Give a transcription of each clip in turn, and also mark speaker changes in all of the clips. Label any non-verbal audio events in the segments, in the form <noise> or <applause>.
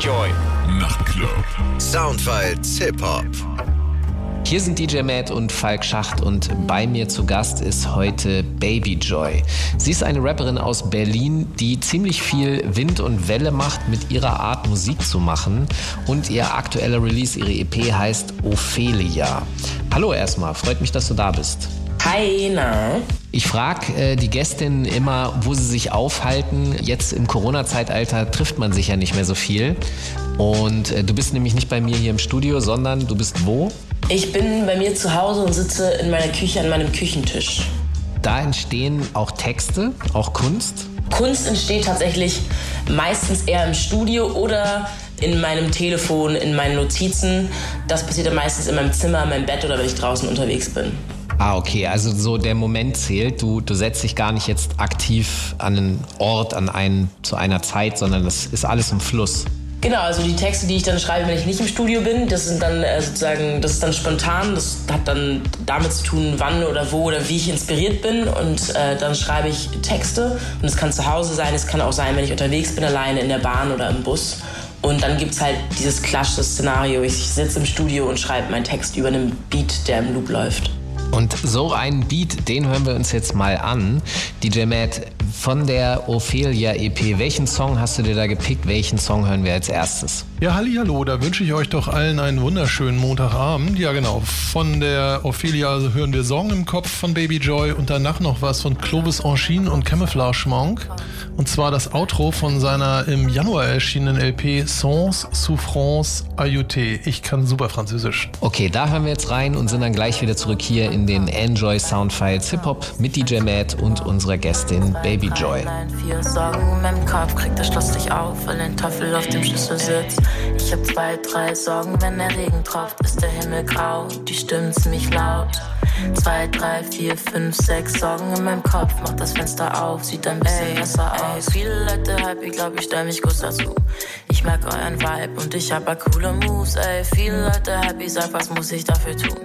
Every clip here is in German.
Speaker 1: Joy.
Speaker 2: Nachtclub.
Speaker 3: Soundfiles Hip Hop.
Speaker 4: Hier sind DJ Matt und Falk Schacht und bei mir zu Gast ist heute Baby Joy. Sie ist eine Rapperin aus Berlin, die ziemlich viel Wind und Welle macht, mit ihrer Art Musik zu machen. Und ihr aktueller Release, ihre EP heißt Ophelia. Hallo erstmal, freut mich, dass du da bist.
Speaker 5: Hi, na?
Speaker 4: Ich frage äh, die Gästinnen immer, wo sie sich aufhalten. Jetzt im Corona-Zeitalter trifft man sich ja nicht mehr so viel. Und äh, du bist nämlich nicht bei mir hier im Studio, sondern du bist wo?
Speaker 5: Ich bin bei mir zu Hause und sitze in meiner Küche an meinem Küchentisch.
Speaker 4: Da entstehen auch Texte, auch Kunst.
Speaker 5: Kunst entsteht tatsächlich meistens eher im Studio oder in meinem Telefon, in meinen Notizen. Das passiert dann meistens in meinem Zimmer, in meinem Bett oder wenn ich draußen unterwegs bin.
Speaker 4: Ah, okay. Also so der Moment zählt. Du, du setzt dich gar nicht jetzt aktiv an einen Ort, an einen, zu einer Zeit, sondern das ist alles im Fluss.
Speaker 5: Genau, also die Texte, die ich dann schreibe, wenn ich nicht im Studio bin, das sind dann äh, sozusagen, das ist dann spontan, das hat dann damit zu tun, wann oder wo oder wie ich inspiriert bin und äh, dann schreibe ich Texte und es kann zu Hause sein, es kann auch sein, wenn ich unterwegs bin, alleine in der Bahn oder im Bus und dann gibt es halt dieses klassische Szenario, ich sitze im Studio und schreibe meinen Text über einen Beat, der im Loop läuft.
Speaker 4: Und so einen Beat, den hören wir uns jetzt mal an. DJ Matt, von der Ophelia EP, welchen Song hast du dir da gepickt? Welchen Song hören wir als erstes?
Speaker 6: Ja, halli, hallo, da wünsche ich euch doch allen einen wunderschönen Montagabend. Ja, genau. Von der Ophelia hören wir Song im Kopf von Baby Joy und danach noch was von Clovis Angine und Camouflage Monk. Und zwar das Outro von seiner im Januar erschienenen LP Sans Souffrance Ayuté. Ich kann super Französisch.
Speaker 4: Okay, da hören wir jetzt rein und sind dann gleich wieder zurück hier in den Enjoy Soundfiles Hip Hop mit DJ Matt und unserer Gästin Baby Joy.
Speaker 7: Vier Sorgen meinem Kopf, krieg das Schloss dich auf, weil ein Teufel auf dem Schlüssel sitzt. Ich hab zwei, drei Sorgen, wenn der Regen tropft, ist der Himmel grau, die Stimmen ziemlich laut. Zwei, drei, vier, fünf, sechs Sorgen in meinem Kopf. Mach das Fenster auf, sieht ein bisschen ey, besser aus. Ey, viele Leute hype, ich glaub, ich stell mich kurz dazu. Ich merk euren Vibe und ich hab a coole Moves, ey. Viele Leute happy, sag, was muss ich dafür tun?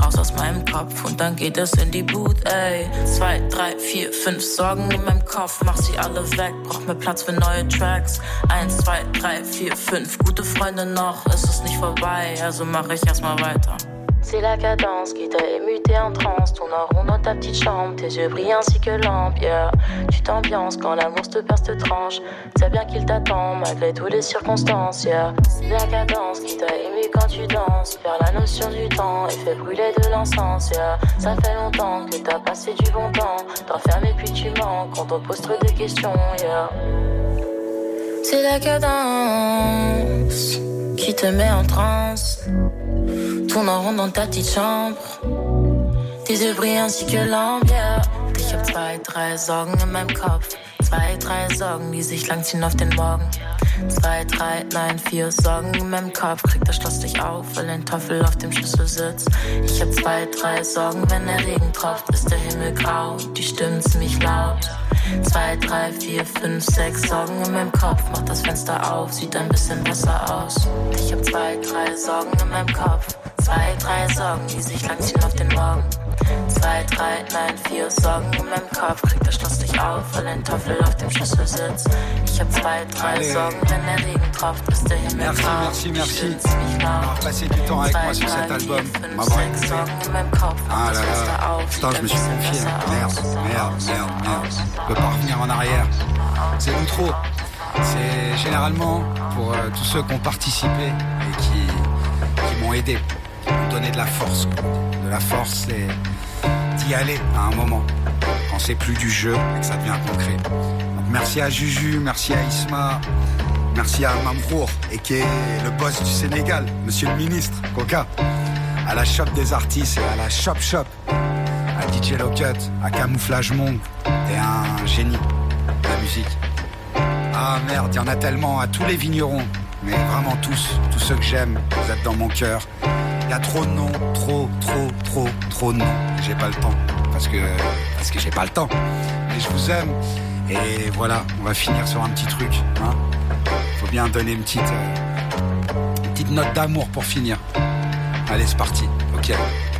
Speaker 7: Raus aus meinem Kopf und dann geht es in die Boot, ey. Zwei, drei, vier, fünf Sorgen in meinem Kopf, mach sie alle weg, brauch mehr Platz für neue Tracks. Eins, zwei, drei, vier, fünf, gute Freunde noch, ist es nicht vorbei, also mach ich erstmal weiter. C'est la cadence qui t'a ému, t'es en transe. Tourne en rond dans ta petite chambre, tes yeux brillent ainsi que. Yeah. Tu t'ambiances quand l'amour te perce, te tranche. Sais bien qu'il t'attend malgré toutes les circonstances. Yeah. C'est la cadence qui t'a ému quand tu danses. Faire la notion du temps et fait brûler de l'encens. Yeah. Ça fait longtemps que t'as passé du bon temps. T'enfermes puis tu mens quand on pose trop de questions. C'est la cadence qui te met en transe. Tourne en rond dans ta petite chambre. Tes yeux brillent ainsi que l'ambiance. Ich hab zwei, drei Sorgen in meinem Kopf. Zwei, drei Sorgen, die sich langziehen auf den Morgen. Zwei, drei, nein, vier Sorgen in meinem Kopf. Krieg das Schloss dich auf, weil ein Teufel auf dem Schlüssel sitzt. Ich hab zwei, drei Sorgen, wenn der Regen tropft, ist der Himmel grau. Die Stimmen ziemlich laut. Zwei, drei, vier, fünf, sechs Sorgen in meinem Kopf. Mach das Fenster auf, sieht ein bisschen besser aus. Ich hab zwei, drei Sorgen in meinem Kopf. Zwei, drei Sorgen, die sich langziehen auf den Morgen. Zwei, drei, nein, vier Sorgen in meinem Kopf. Krieg das Schloss dich auf, weil ein Teufel auf dem Schlüssel sitzt. Ich hab zwei, drei
Speaker 8: Allez.
Speaker 7: Sorgen, wenn der Regen tropft, der Himmel
Speaker 8: Merci,
Speaker 7: grau.
Speaker 8: merci, merci. Passé du temps avec moi sur cet album, m'avoir écouté. Ah là là, putain, je me suis confié. Merde, merde, merde, merde. Je peux pas revenir en arrière. C'est l'outro. C'est généralement pour euh, tous ceux qui ont participé et qui, qui m'ont aidé, m'ont donné de la force. De la force, c'est d'y aller à un moment, quand c'est plus du jeu et que ça devient concret. Donc merci à Juju, merci à Isma, merci à Mamrour, et qui est le boss du Sénégal, monsieur le ministre, Coca, à la shop des artistes et à la shop shop, à DJ Locut, à Camouflage Monk, et à un génie de la musique. Ah merde, il y en a tellement, à tous les vignerons, mais vraiment tous, tous ceux que j'aime, vous êtes dans mon cœur. Y a trop de noms, trop, trop, trop, trop de noms. J'ai pas le temps, parce que, parce que j'ai pas le temps. Mais je vous aime, et voilà, on va finir sur un petit truc. Hein Faut bien donner une petite, euh, petite note d'amour pour finir. Allez, c'est parti. Ok.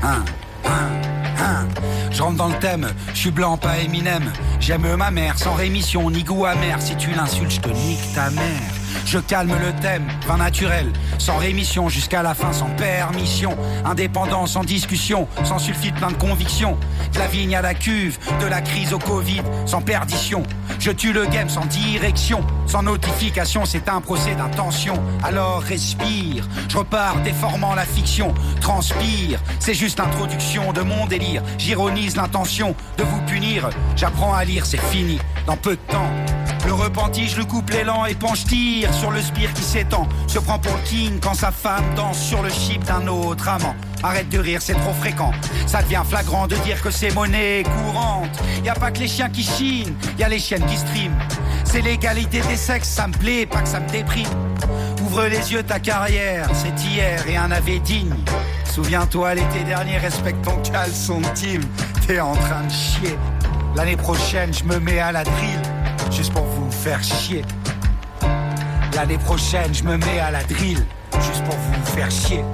Speaker 8: Un, un, un. Je rentre dans le thème. Je suis blanc, pas Eminem. J'aime ma mère, sans rémission ni goût amer. Si tu l'insultes, je te nique ta mère. Je calme le thème, vin naturel, sans rémission jusqu'à la fin, sans permission. Indépendant, sans discussion, sans sulfite, plein de conviction. De la vigne à la cuve, de la crise au Covid, sans perdition. Je tue le game sans direction, sans notification, c'est un procès d'intention. Alors respire, je repars déformant la fiction, transpire, c'est juste l'introduction de mon délire. J'ironise l'intention de vous punir, j'apprends à lire, c'est fini, dans peu de temps. Le repenti, je le coupe l'élan et penche tire sur le spire qui s'étend. Se prend pour king quand sa femme danse sur le chip d'un autre amant. Arrête de rire, c'est trop fréquent. Ça devient flagrant de dire que c'est monnaie courante. Y a pas que les chiens qui chinent, y a les chiennes qui stream. C'est l'égalité des sexes, ça me plaît, pas que ça me déprime. Ouvre les yeux, ta carrière, c'est hier et un avait digne. Souviens-toi l'été dernier, respecte ton caleçon team. T'es en train de chier. L'année prochaine, je me mets à la drill juste pour vous faire chier. L'année prochaine, je me mets à la drill, juste pour vous faire chier.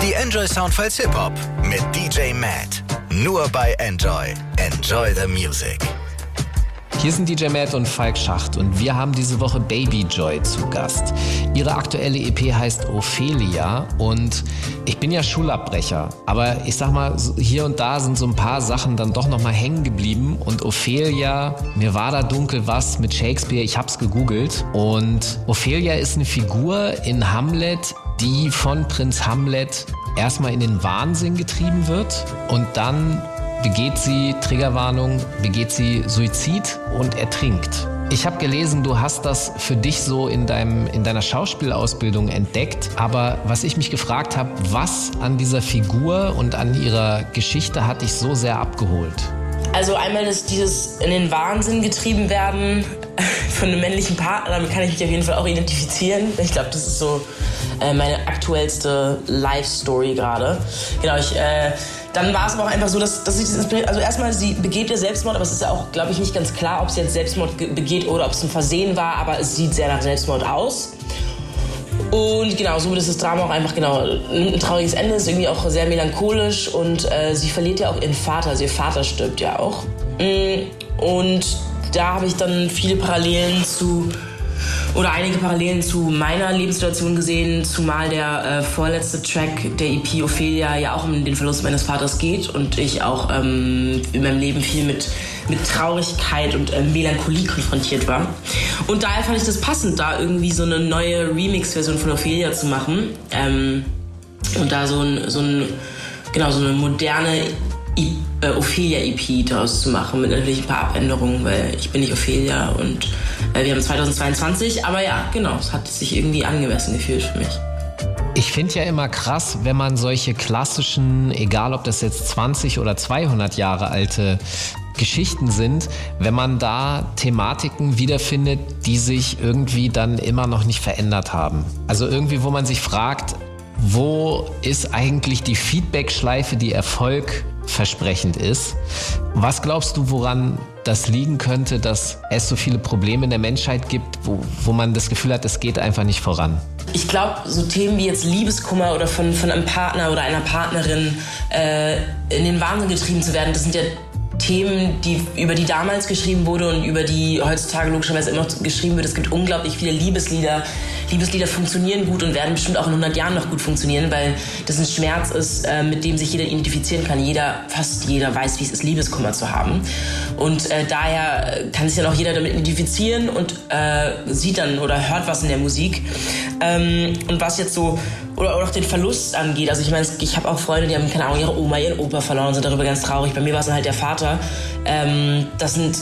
Speaker 3: Die Enjoy Soundfiles Hip Hop mit DJ Matt. Nur bei Enjoy. Enjoy the Music.
Speaker 4: Hier sind DJ Matt und Falk Schacht und wir haben diese Woche Baby Joy zu Gast. Ihre aktuelle EP heißt Ophelia und ich bin ja Schulabbrecher, aber ich sag mal, hier und da sind so ein paar Sachen dann doch nochmal hängen geblieben und Ophelia, mir war da dunkel was mit Shakespeare, ich hab's gegoogelt und Ophelia ist eine Figur in Hamlet, die von Prinz Hamlet erstmal in den Wahnsinn getrieben wird und dann begeht sie, Triggerwarnung, begeht sie Suizid und ertrinkt. Ich habe gelesen, du hast das für dich so in, deinem, in deiner Schauspielausbildung entdeckt. Aber was ich mich gefragt habe, was an dieser Figur und an ihrer Geschichte hat dich so sehr abgeholt?
Speaker 5: Also einmal ist dieses in den Wahnsinn getrieben werden <laughs> von einem männlichen Partner, damit kann ich mich auf jeden Fall auch identifizieren. Ich glaube, das ist so äh, meine aktuellste Life-Story gerade. Genau, ich... Äh, dann war es aber auch einfach so, dass, dass ich das inspiriert. Also erstmal, sie begeht ja Selbstmord, aber es ist ja auch, glaube ich, nicht ganz klar, ob sie jetzt Selbstmord begeht oder ob es ein Versehen war, aber es sieht sehr nach Selbstmord aus. Und genau, so wird das Drama auch einfach genau ein trauriges Ende, ist irgendwie auch sehr melancholisch und äh, sie verliert ja auch ihren Vater, also ihr Vater stirbt ja auch. Mm, und da habe ich dann viele Parallelen zu oder einige Parallelen zu meiner Lebenssituation gesehen, zumal der äh, vorletzte Track der EP Ophelia ja auch um den Verlust meines Vaters geht und ich auch ähm, in meinem Leben viel mit, mit Traurigkeit und äh, Melancholie konfrontiert war. Und daher fand ich das passend, da irgendwie so eine neue Remix-Version von Ophelia zu machen ähm, und da so ein, so ein genau so eine moderne Äh, Ophelia EP daraus zu machen, mit natürlich ein paar Abänderungen, weil ich bin nicht Ophelia und äh, wir haben 2022, aber ja, genau, es hat sich irgendwie angemessen gefühlt für mich.
Speaker 4: Ich finde ja immer krass, wenn man solche klassischen, egal ob das jetzt 20 oder 200 Jahre alte Geschichten sind, wenn man da Thematiken wiederfindet, die sich irgendwie dann immer noch nicht verändert haben. Also irgendwie, wo man sich fragt, wo ist eigentlich die Feedback-Schleife, die Erfolg versprechend ist. Was glaubst du, woran das liegen könnte, dass es so viele Probleme in der Menschheit gibt, wo, wo man das Gefühl hat, es geht einfach nicht voran?
Speaker 5: Ich glaube, so Themen wie jetzt Liebeskummer oder von, von einem Partner oder einer Partnerin äh, in den Wahnsinn getrieben zu werden, das sind ja Themen, die, über die damals geschrieben wurde und über die heutzutage logischerweise immer noch geschrieben wird. Es gibt unglaublich viele Liebeslieder. Liebeslieder funktionieren gut und werden bestimmt auch in 100 Jahren noch gut funktionieren, weil das ein Schmerz ist, äh, mit dem sich jeder identifizieren kann. Jeder, fast jeder weiß, wie es ist, Liebeskummer zu haben. Und äh, daher kann sich dann auch jeder damit identifizieren und äh, sieht dann oder hört was in der Musik. Ähm, und was jetzt so oder auch den Verlust angeht. Also ich meine, ich habe auch Freunde, die haben, keine Ahnung, ihre Oma, ihren Opa verloren, sind darüber ganz traurig. Bei mir war es dann halt der Vater. Ähm, das sind,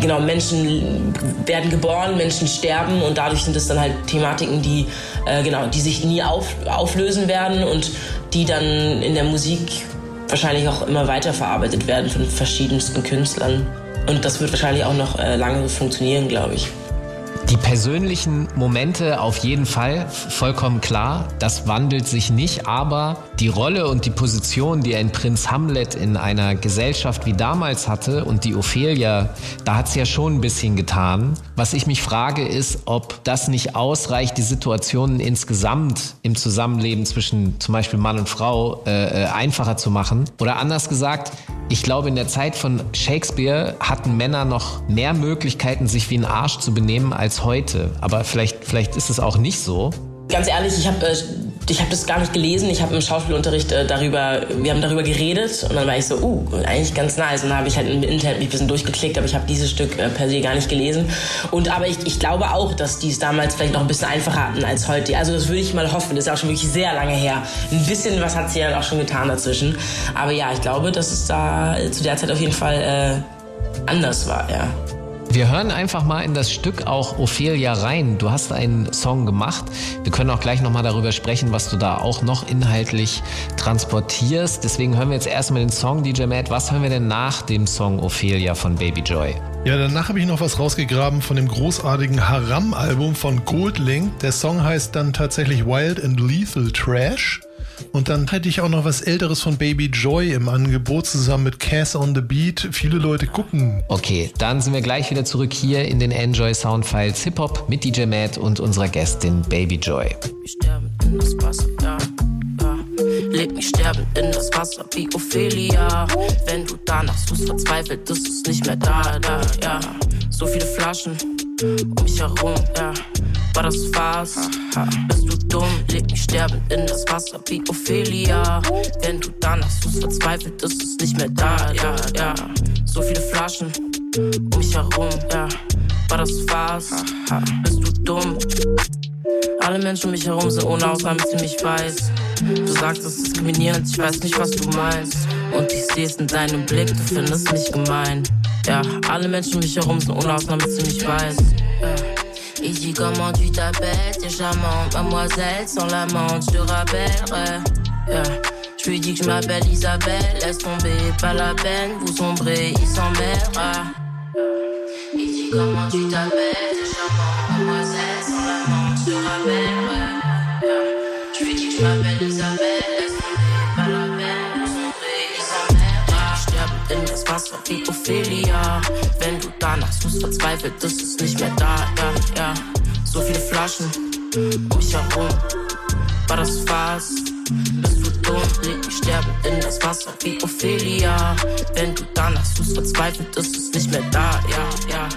Speaker 5: genau, Menschen werden geboren, Menschen sterben und dadurch sind es dann halt Thematiken, die, äh, genau, die sich nie auf, auflösen werden und die dann in der Musik wahrscheinlich auch immer weiter verarbeitet werden von verschiedensten Künstlern. Und das wird wahrscheinlich auch noch äh, lange funktionieren, glaube ich.
Speaker 4: Die persönlichen Momente auf jeden Fall, vollkommen klar, das wandelt sich nicht, aber die Rolle und die Position, die ein Prinz Hamlet in einer Gesellschaft wie damals hatte und die Ophelia, da hat es ja schon ein bisschen getan. Was ich mich frage, ist, ob das nicht ausreicht, die Situationen insgesamt im Zusammenleben zwischen zum Beispiel Mann und Frau äh, äh einfacher zu machen. Oder anders gesagt, ich glaube, in der Zeit von Shakespeare hatten Männer noch mehr Möglichkeiten, sich wie ein Arsch zu benehmen als heute. Aber vielleicht, vielleicht ist es auch nicht so.
Speaker 5: Ganz ehrlich, ich habe äh, ich habe das gar nicht gelesen. Ich habe im Schauspielunterricht äh, darüber, wir haben darüber geredet und dann war ich so, uh, eigentlich ganz nice. Und dann habe ich halt im Internet mich ein bisschen durchgeklickt, aber ich habe dieses Stück äh, per se gar nicht gelesen. Und aber ich, ich glaube auch, dass die es damals vielleicht noch ein bisschen einfacher hatten als heute. Also das würde ich mal hoffen. Das ist auch schon wirklich sehr lange her. Ein bisschen was hat sie ja auch schon getan dazwischen. Aber ja, ich glaube, dass es da zu der Zeit auf jeden Fall äh, anders war, ja.
Speaker 4: Wir hören einfach mal in das Stück auch Ophelia rein. Du hast einen Song gemacht. Wir können auch gleich nochmal darüber sprechen, was du da auch noch inhaltlich transportierst. Deswegen hören wir jetzt erstmal den Song DJ Matt. Was hören wir denn nach dem Song Ophelia von Baby Joy?
Speaker 6: Ja, danach habe ich noch was rausgegraben von dem großartigen Haram-Album von Goldlink. Der Song heißt dann tatsächlich Wild and Lethal Trash. Und dann hätte ich auch noch was Älteres von Baby Joy im Angebot zusammen mit Cass on the Beat. Viele Leute gucken.
Speaker 4: Okay, dann sind wir gleich wieder zurück hier in den Enjoy Soundfiles Hip Hop mit DJ Matt und unserer Gästin Baby Joy.
Speaker 7: Ich sterbe in das Wasser, ja, ja. Leg mich sterben in das Wasser wie Ophelia. Wenn du danach suchst, verzweifelt, ist es nicht mehr da, da, ja. So viele Flaschen um mich herum, ja war das Spaß? Bist du dumm? Leg mich sterben in das Wasser wie Ophelia. Wenn du danach suchst, verzweifelt ist es nicht mehr da, ja, ja. So viele Flaschen um mich herum, ja. War das Spaß? Bist du dumm? Alle Menschen um mich herum sind ohne Ausnahme ziemlich weiß. Du sagst, es ist diskriminierend, ich weiß nicht, was du meinst. Und ich seh's in deinem Blick, du findest mich gemein. Ja, alle Menschen um mich herum sind ohne Ausnahme ziemlich weiß. Ja. Il dit comment tu t'appelles, t'es charmante, mademoiselle, sans la menthe, je te. Je lui dis que je m'appelle Isabelle, laisse tomber, pas la peine, vous sombrez, il s'emmerde. Il dit comment tu t'appelles, t'es charmante, mademoiselle, sans la menthe, je te rappellerai. Yeah. Je lui dis que je m'appelle Isabelle, laisse tomber, pas la peine, vous sombrez, il s'emmerde. Ich sterbe in das Suchst, verzweifelt, ist es nicht mehr da, ja, ja. So viele Flaschen um mich herum. War das Fass? Bist du dumm? Leg mich sterben in das Wasser wie Ophelia. Wenn du danach suchst, verzweifelt, ist es nicht mehr da, ja, ja.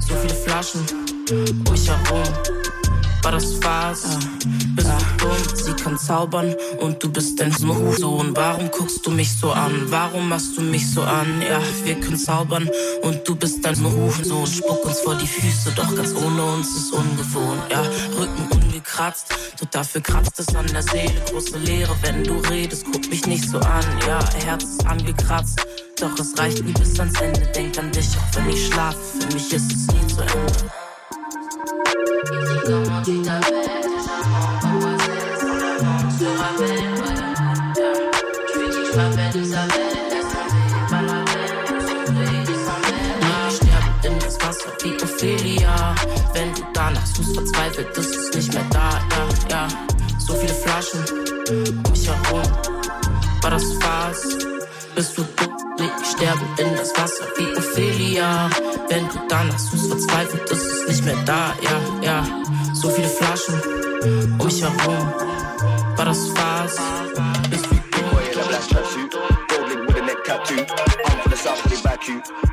Speaker 7: So viele Flaschen um mich herum war das Spaß. Bist du dumm, sie kann zaubern und du bist ein Sohn. Warum guckst du mich so an? Warum machst du mich so an? Ja, wir können zaubern und du bist ein Sohn. Spuck uns vor die Füße, doch ganz ohne uns ist ungewohnt. Ja, Rücken ungekratzt, doch dafür kratzt es an der Seele. Große Leere, wenn du redest, guck mich nicht so an. Ja, Herz ist angekratzt. Doch es reicht nie bis ans Ende. Denk an dich, auch wenn ich schlafe. Für mich ist es nie zu Ende. Wenn du danach suchst, verzweifelt, ist es nicht mehr da, ja, ja. So viele Flaschen um mich herum. War das Spaß? Bist du dumm? Ich sterbe in das Wasser wie Ophelia. Wenn du danach suchst, verzweifelt, ist es nicht mehr da, ja, ja. So viele Flaschen um mich herum. War das Spaß? Bist du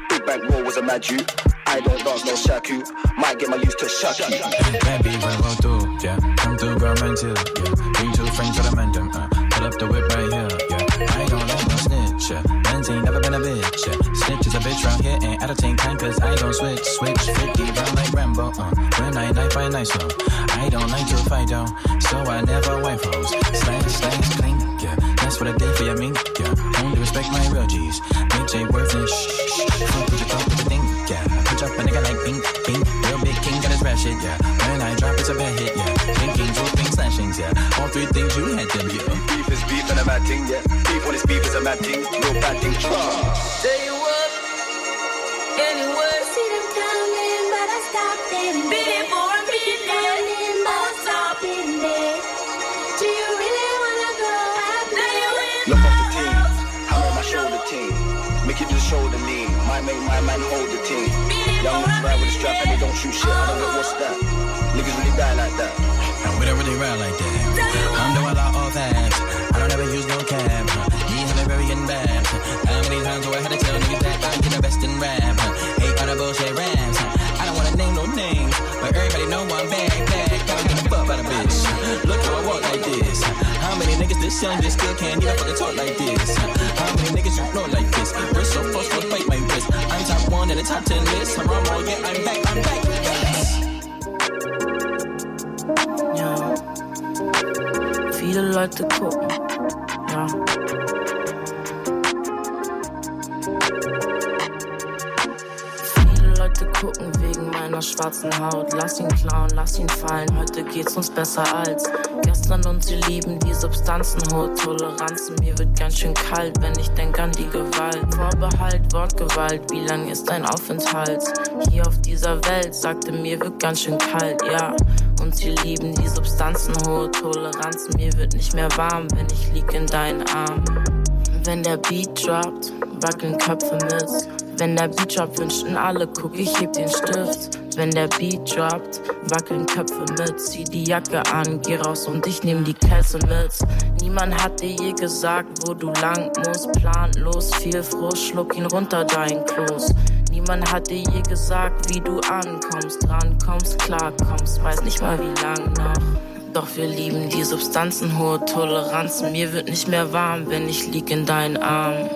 Speaker 7: Big bank roll was a mad you. I don't dance no shaku. Might get my used to shuck you. Baby, when roll through, yeah. Come man, too, yeah. Two friends to the man, uh. Pull up the whip bitch round here, ain't out of ten kind, cause I don't switch, switch, 50 round like Rambo, uh. When I knife, I knife slow. I don't like to fight down, so I never wife hoes. Slice, slice, clink, yeah. That's what I did for your mink, yeah. Only respect my real G's. Bitch ain't worth it, shh, shh. Fuck what you thought, what you think, yeah. Punch up a nigga like bink, bink. Real big king got his rap shit, yeah. When I drop, it's a bad hit, yeah. Thinking, two things, slashings, yeah. All three things you had them, yeah.
Speaker 1: Beef is beef and a bad thing, yeah. Beef when it's beef is a bad thing. Real bad thing,
Speaker 7: Say make
Speaker 1: my man hold the team. Young niggas ride with a strap and they don't shoot shit. I don't want no stop. Niggas really die like that.
Speaker 2: And whatever they ride like that. I'm doing a lot of that. I don't ever use no cam. He me. How many times do I have to tell niggas that I'm the best in rap? Niggas this young just still can't even fucking talk like this? How many niggas you know like this? Wrist so forced to fight my wrist. I'm top one in the top ten list. I'm wrong, yeah, I'm back, I'm back. Yes.
Speaker 7: Ja. Viele Leute gucken. Ja. Viele gucken wegen meiner schwarzen Haut. Lass ihn klauen, lass ihn fallen. Heute geht's uns besser als gestern und sie lieben die Substanzen. Hohe Toleranzen, mir wird ganz schön kalt, wenn ich denk an die Gewalt. Vorbehalt, Wortgewalt, wie lang ist dein Aufenthalt? Hier auf dieser Welt, sagte mir wird ganz schön kalt, ja. Und sie lieben die Substanzen, hohe Toleranzen. Mir wird nicht mehr warm, wenn ich lieg in deinen Armen. Wenn der Beat droppt, wackeln Köpfe mit. Wenn der Beat droppt, wünschten alle, guck, ich heb den Stift. Wenn der Beat droppt, wackeln Köpfe mit. Zieh die Jacke an, geh raus und ich nehm die Kesse mit. Niemand hat dir je gesagt, wo du lang musst. Planlos, viel Frust, schluck ihn runter, dein Kloß. Niemand hat dir je gesagt, wie du ankommst, drankommst, klarkommst, weiß nicht mal wie lang noch. Doch wir lieben die Substanzen, hohe Toleranzen. Mir wird nicht mehr warm, wenn ich lieg in deinen Armen.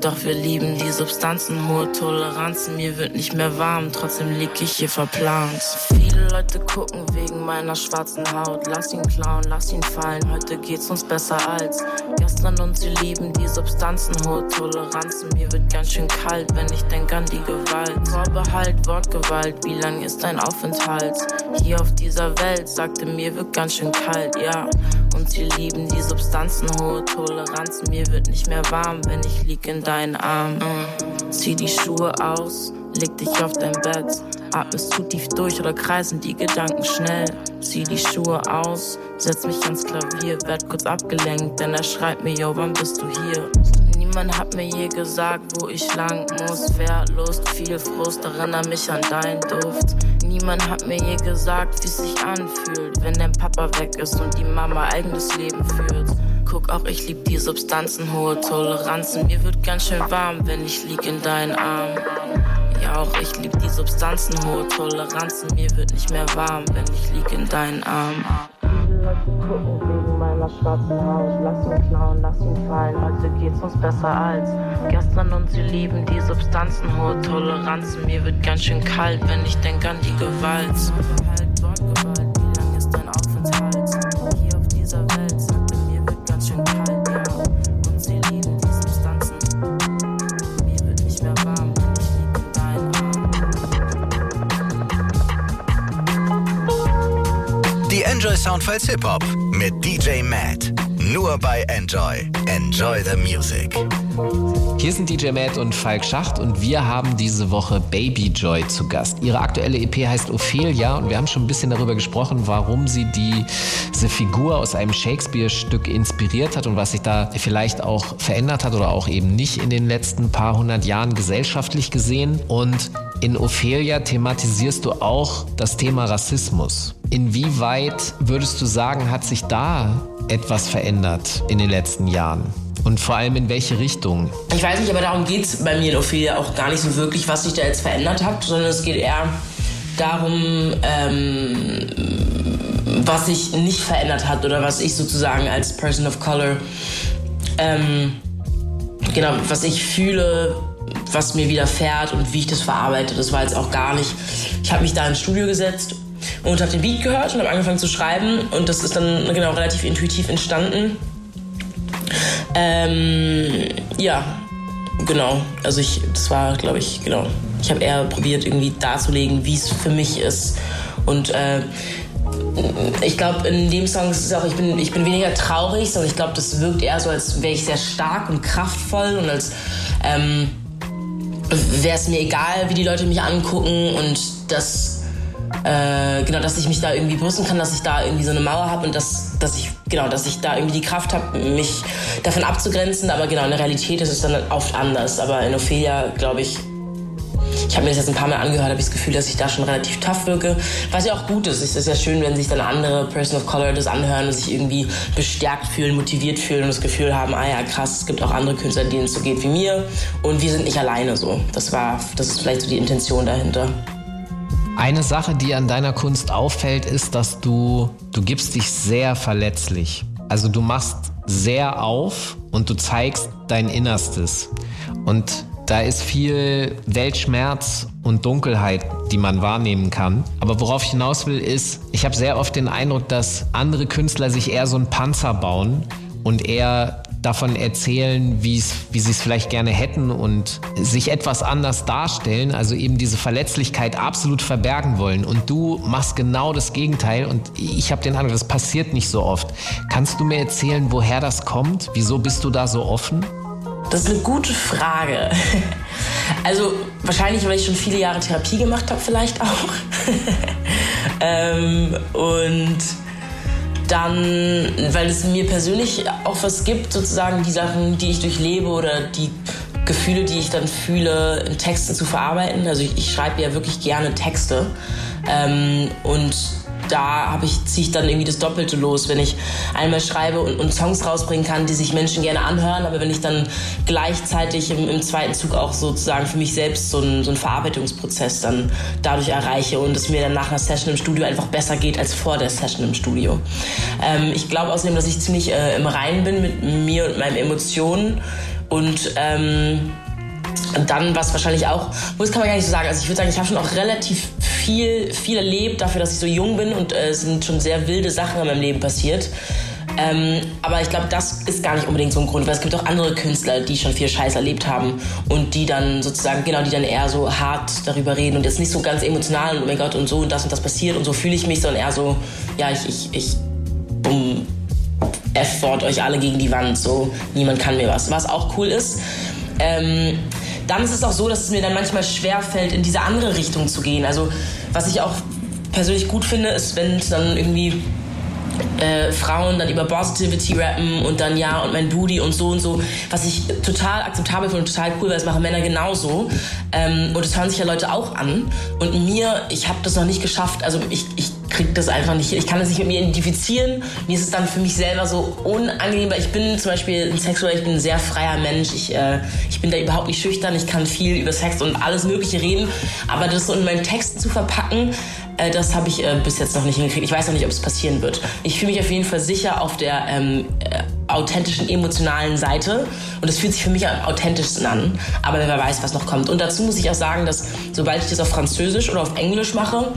Speaker 7: Doch wir lieben die Substanzen, hohe Toleranzen. Mir wird nicht mehr warm, trotzdem lieg ich hier verplant. Viele Leute gucken wegen meiner schwarzen Haut. Lass ihn klauen, lass ihn fallen. Heute geht's uns besser als gestern und sie lieben die Substanzen, hohe Toleranzen. Mir wird ganz schön kalt, wenn ich denk an die Gewalt. Vorbehalt, Wortgewalt, wie lang ist dein Aufenthalt? Hier auf dieser Welt, sagte mir wird ganz schön kalt, ja. Und sie lieben die Substanzen, hohe Toleranzen. Mir wird nicht mehr warm, wenn ich lieg in deinen. Mm. Zieh die Schuhe aus, leg dich auf dein Bett. Atmest zu tief durch oder kreisen die Gedanken schnell. Zieh die Schuhe aus, setz mich ans Klavier, werd kurz abgelenkt, denn er schreibt mir, yo, wann bist du hier? Niemand hat mir je gesagt, wo ich lang muss. Verlust, viel Frust, erinnere mich an deinen Duft. Niemand hat mir je gesagt, wie es sich anfühlt, wenn dein Papa weg ist und die Mama eigenes Leben führt. Guck, auch ich lieb die Substanzen, hohe Toleranzen. Mir wird ganz schön warm, wenn ich lieg in deinen Armen. Ja, auch ich lieb die Substanzen, hohe Toleranzen. Mir wird nicht mehr warm, wenn ich lieg in deinen Armen. Gucken wegen meiner schwarzen Haut. Lass ihn klauen, lass ihn fallen. Heute geht's uns besser als gestern und sie lieben die Substanzen, hohe Toleranzen. Mir wird ganz schön kalt, wenn ich denk an die Gewalt.
Speaker 3: Soundfiles Hip Hop mit DJ Matt. Nur bei Enjoy. Enjoy the music.
Speaker 4: Hier sind DJ Matt und Falk Schacht und wir haben diese Woche Baby Joy zu Gast. Ihre aktuelle EP heißt Ophelia und wir haben schon ein bisschen darüber gesprochen, warum sie die, diese Figur aus einem Shakespeare-Stück inspiriert hat und was sich da vielleicht auch verändert hat oder auch eben nicht in den letzten paar hundert Jahren gesellschaftlich gesehen. Und in Ophelia thematisierst du auch das Thema Rassismus. Inwieweit würdest du sagen, hat sich da etwas verändert in den letzten Jahren? Und vor allem in welche Richtung?
Speaker 5: Ich weiß nicht, aber darum geht es bei mir in Ophelia auch gar nicht so wirklich, was sich da jetzt verändert hat, sondern es geht eher darum, ähm, was sich nicht verändert hat oder was ich sozusagen als Person of Color, ähm, genau, was ich fühle, was mir widerfährt und wie ich das verarbeite. Das war jetzt auch gar nicht. Ich habe mich da ins Studio gesetzt und habe den Beat gehört und habe angefangen zu schreiben und das ist dann genau relativ intuitiv entstanden. Ähm, ja, genau. Also ich, das war, glaube ich, genau. Ich habe eher probiert, irgendwie darzulegen, wie es für mich ist. Und äh, ich glaube, in dem Song ist es auch, ich bin, ich bin weniger traurig, sondern ich glaube, das wirkt eher so, als wäre ich sehr stark und kraftvoll und als ähm, wäre es mir egal, wie die Leute mich angucken und dass, äh, genau, dass ich mich da irgendwie brüsten kann, dass ich da irgendwie so eine Mauer habe und dass, dass ich, genau, dass ich da irgendwie die Kraft habe, mich davon abzugrenzen. Aber genau, in der Realität ist es dann oft anders. Aber in Ophelia, glaube ich, ich habe mir das jetzt ein paar Mal angehört, habe ich das Gefühl, dass ich da schon relativ tough wirke. Was ja auch gut ist. Es ist ja schön, wenn sich dann andere Person of Color das anhören und sich irgendwie bestärkt fühlen, motiviert fühlen und das Gefühl haben, ah ja, krass, es gibt auch andere Künstler, denen es so geht wie mir und wir sind nicht alleine so. Das war, das ist vielleicht so die Intention dahinter.
Speaker 4: Eine Sache, die an deiner Kunst auffällt, ist, dass du, du gibst dich sehr verletzlich. Also du machst sehr auf und du zeigst dein Innerstes. Und da ist viel Weltschmerz und Dunkelheit, die man wahrnehmen kann. Aber worauf ich hinaus will, ist, ich habe sehr oft den Eindruck, dass andere Künstler sich eher so einen Panzer bauen und eher davon erzählen, wie sie es vielleicht gerne hätten und sich etwas anders darstellen, also eben diese Verletzlichkeit absolut verbergen wollen. Und du machst genau das Gegenteil und ich habe den Eindruck, das passiert nicht so oft. Kannst du mir erzählen, woher das kommt? Wieso bist du da so offen?
Speaker 5: Das ist eine gute Frage. <laughs> Also wahrscheinlich, weil ich schon viele Jahre Therapie gemacht habe, vielleicht auch. <laughs> ähm, und dann, weil es mir persönlich auch was gibt, sozusagen die Sachen, die ich durchlebe oder die Gefühle, die ich dann fühle, in Texten zu verarbeiten. Also ich, ich schreibe ja wirklich gerne Texte. Ähm, und da habe ich, ziehe ich dann irgendwie das Doppelte los, wenn ich einmal schreibe und, und, Songs rausbringen kann, die sich Menschen gerne anhören, aber wenn ich dann gleichzeitig im, im zweiten Zug auch sozusagen für mich selbst so einen, so einen Verarbeitungsprozess dann dadurch erreiche und es mir dann nach einer Session im Studio einfach besser geht als vor der Session im Studio. Ähm, ich glaube außerdem, dass ich ziemlich äh, im Reinen bin mit mir und meinen Emotionen und ähm, dann, was wahrscheinlich auch, das kann man gar nicht so sagen. Also ich würde sagen, ich habe schon auch relativ viel, viel erlebt dafür, dass ich so jung bin und äh, es sind schon sehr wilde Sachen in meinem Leben passiert. Ähm, aber ich glaube, das ist gar nicht unbedingt so ein Grund, weil es gibt auch andere Künstler, die schon viel Scheiß erlebt haben und die dann sozusagen, genau, die dann eher so hart darüber reden und jetzt nicht so ganz emotional und oh mein Gott und so und das und das passiert und so fühle ich mich, sondern eher so, ja, ich, ich, ich, bumm, F-Wort euch alle gegen die Wand, so, niemand kann mir was. Was auch cool ist, ähm, dann ist es auch so, dass es mir dann manchmal schwer fällt, in diese andere Richtung zu gehen. Also was ich auch persönlich gut finde, ist, wenn es dann irgendwie äh, Frauen dann über Positivity rappen und dann ja und mein Booty und so und so, was ich total akzeptabel finde und total cool, weil das machen Männer genauso. Ähm, und das hören sich ja Leute auch an. Und mir, ich habe das noch nicht geschafft, also ich, ich kriege das einfach nicht, ich kann das nicht mit mir identifizieren. Mir ist es dann für mich selber so unangenehm, ich bin zum Beispiel ein Sexuell, ich bin ein sehr freier Mensch. Ich, äh, ich bin da überhaupt nicht schüchtern, ich kann viel über Sex und alles Mögliche reden. Aber das so in meinen Texten zu verpacken, äh, das habe ich äh, bis jetzt noch nicht hingekriegt. Ich weiß noch nicht, ob es passieren wird. Ich fühle mich auf jeden Fall sicher auf der ähm, äh, authentischen, emotionalen Seite. Und es fühlt sich für mich am authentischsten an. Aber wer weiß, was noch kommt. Und dazu muss ich auch sagen, dass sobald ich das auf Französisch oder auf Englisch mache,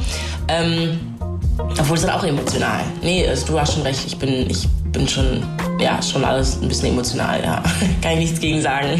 Speaker 5: ähm, obwohl es dann auch emotional. Nee, also du hast schon recht. Ich bin, ich bin schon, ja, schon alles ein bisschen emotional, ja. <laughs> Kann ich nichts gegen sagen.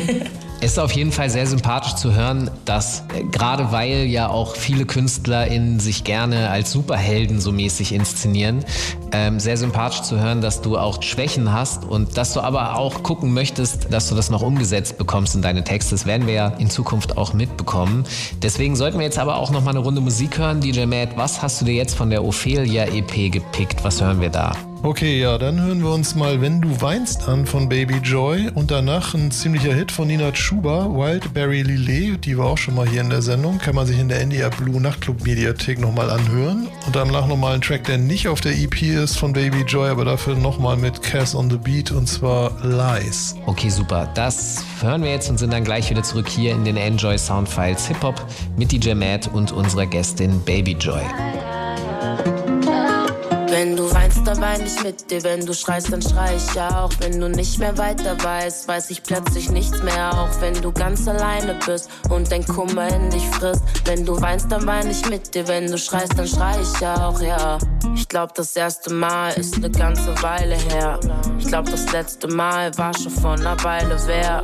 Speaker 4: Es ist auf jeden Fall sehr sympathisch zu hören, dass äh, gerade weil ja auch viele KünstlerInnen sich gerne als Superhelden so mäßig inszenieren, ähm, sehr sympathisch zu hören, dass du auch Schwächen hast und dass du aber auch gucken möchtest, dass du das noch umgesetzt bekommst in deine Texte. Das werden wir ja in Zukunft auch mitbekommen. Deswegen sollten wir jetzt aber auch noch mal eine Runde Musik hören. DJ Matt, was hast du dir jetzt von der Ophelia EP gepickt? Was hören wir da?
Speaker 6: Okay, ja, dann hören wir uns mal Wenn du weinst an von Baby Joy und danach ein ziemlicher Hit von Nina Chuba, Wildberry Lillet, die war auch schon mal hier in der Sendung, kann man sich in der NDR Blue Nachtclub Mediathek nochmal anhören und danach nochmal ein Track, der nicht auf der EP ist von Baby Joy, aber dafür nochmal mit Cass on the Beat und zwar Lies.
Speaker 4: Okay, super. Das hören wir jetzt und sind dann gleich wieder zurück hier in den Enjoy Soundfiles Hip Hop mit DJ Matt und unserer Gästin Baby Joy.
Speaker 7: Dann wein ich mit dir. Wenn du schreist, dann schrei ich auch. Wenn du nicht mehr weiter weißt, weiß ich plötzlich nichts mehr. Auch wenn du ganz alleine bist und dein Kummer in dich frisst. Wenn du weinst, dann wein ich mit dir. Wenn du schreist, dann schrei ich auch, ja. Ich glaub, das erste Mal ist eine ganze Weile her. Ich glaub, das letzte Mal war schon vor einer Weile. Wer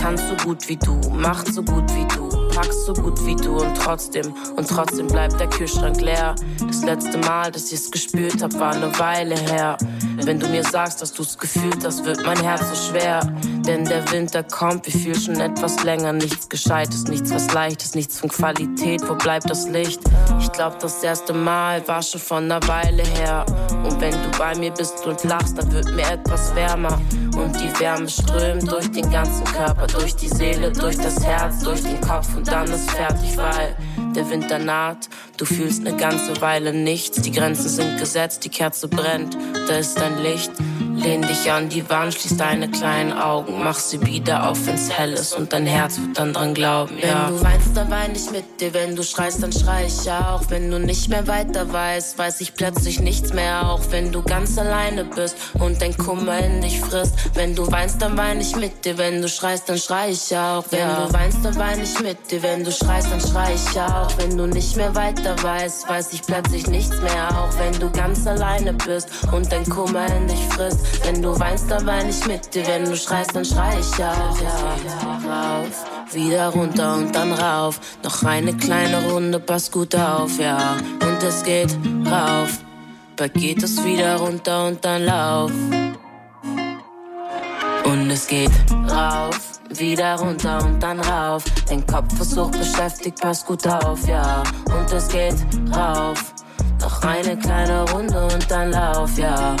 Speaker 7: kann so gut wie du, macht so gut wie du packst so gut wie du und trotzdem, und trotzdem bleibt der Kühlschrank leer. Das letzte Mal, dass ich's gespürt hab, war eine Weile her. Wenn du mir sagst, dass du's gefühlt hast, wird mein Herz so schwer. Denn der Winter kommt, wir fühlen schon etwas länger. Nichts Gescheites, nichts was Leichtes, nichts von Qualität. Wo bleibt das Licht? Ich glaub, das erste Mal war schon von einer Weile her. Und wenn du bei mir bist und lachst, dann wird mir etwas wärmer. Und die Wärme strömt durch den ganzen Körper, durch die Seele, durch das Herz, durch den Kopf
Speaker 9: und dann ist fertig, weil der Winter naht. Du fühlst eine ganze Weile nichts. Die Grenzen sind gesetzt, die Kerze brennt. Da ist dein Licht. Lehn dich an die Wand, schließ deine kleinen Augen, mach sie wieder auf, wenn's hell ist und dein Herz wird dann dran glauben, ja. Wenn du weinst, dann wein ich mit dir, wenn du schreist, dann schrei ich auch. Wenn du nicht mehr weiter weißt, weiß ich plötzlich nichts mehr, auch wenn du ganz alleine bist und dein Kummer in dich frisst. Wenn du weinst, dann wein ich mit dir, wenn du schreist, dann schrei ich auch. Wenn ja. du weinst, dann wein ich mit dir, wenn du schreist, dann schrei ich auch. Wenn du nicht mehr weiter weißt, weiß ich plötzlich nichts mehr, auch wenn du ganz alleine bist und dein Kummer in dich frisst. Wenn du weinst, dann wein ich mit dir. Wenn du schreist, dann schrei ich auch. Ja, rauf, wieder runter und dann rauf. Noch eine kleine Runde, pass gut auf, ja. Und es geht rauf. Bald geht es wieder runter und dann lauf. Und es geht rauf, wieder runter und dann rauf. Dein Kopf hoch beschäftigt, pass gut auf, ja. Und es geht rauf. Noch eine kleine Runde und dann lauf, ja.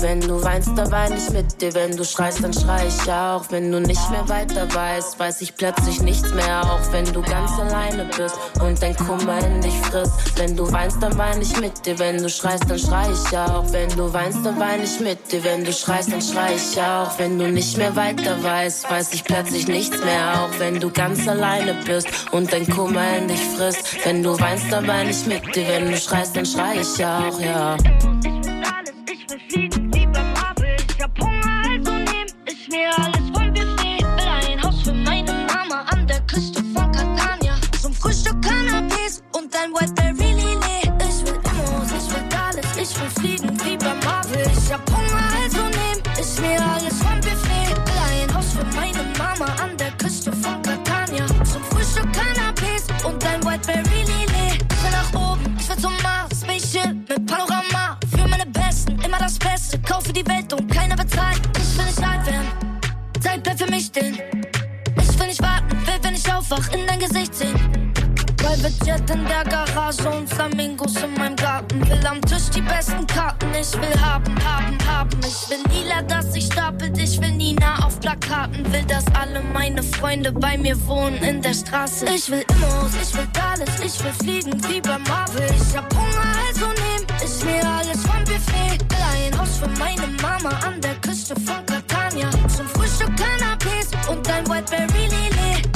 Speaker 9: Wenn du weinst, dann wein ich mit dir. Wenn du schreist, dann schrei ich auch. Wenn du nicht mehr weiter weißt, weiß ich plötzlich nichts mehr. Auch wenn du ganz alleine bist und dein Kummer in dich frisst. Wenn du weinst, dann wein ich mit dir. Wenn du schreist, dann schrei ich auch. Wenn du weinst, dann wein ich mit dir. Wenn du schreist, dann schrei ich auch. Wenn du nicht mehr weiter weißt, weiß ich plötzlich nichts mehr. Auch wenn du ganz alleine bist und dein Kummer in dich frisst. Wenn du weinst, dann wein ich mit dir. Wenn du schreist, dann schrei ich auch, ja.
Speaker 10: Straße. Ich will Immos, ich will alles. Ich will fliegen wie bei Marvel. Ich hab Hunger, also nehm ich mir alles vom Buffet. Will ein Haus für meine Mama an der Küste von Catania. Zum Frühstück Canapés und ein Whiteberry Lillet.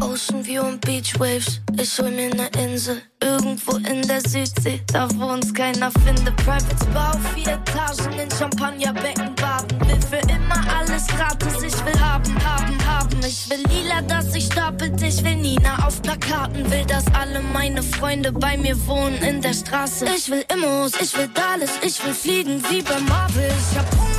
Speaker 10: Ocean View und Beach Waves. Ich hol mir ne Insel, irgendwo in der Südsee, da wo uns keiner findet. Private Bau, vier Etagen in Champagnerbecken Nina auf Plakaten. Will, dass alle meine Freunde bei mir wohnen in der Straße. Ich will Immos, ich will Dallas, ich will fliegen wie bei Marvel. Ich hab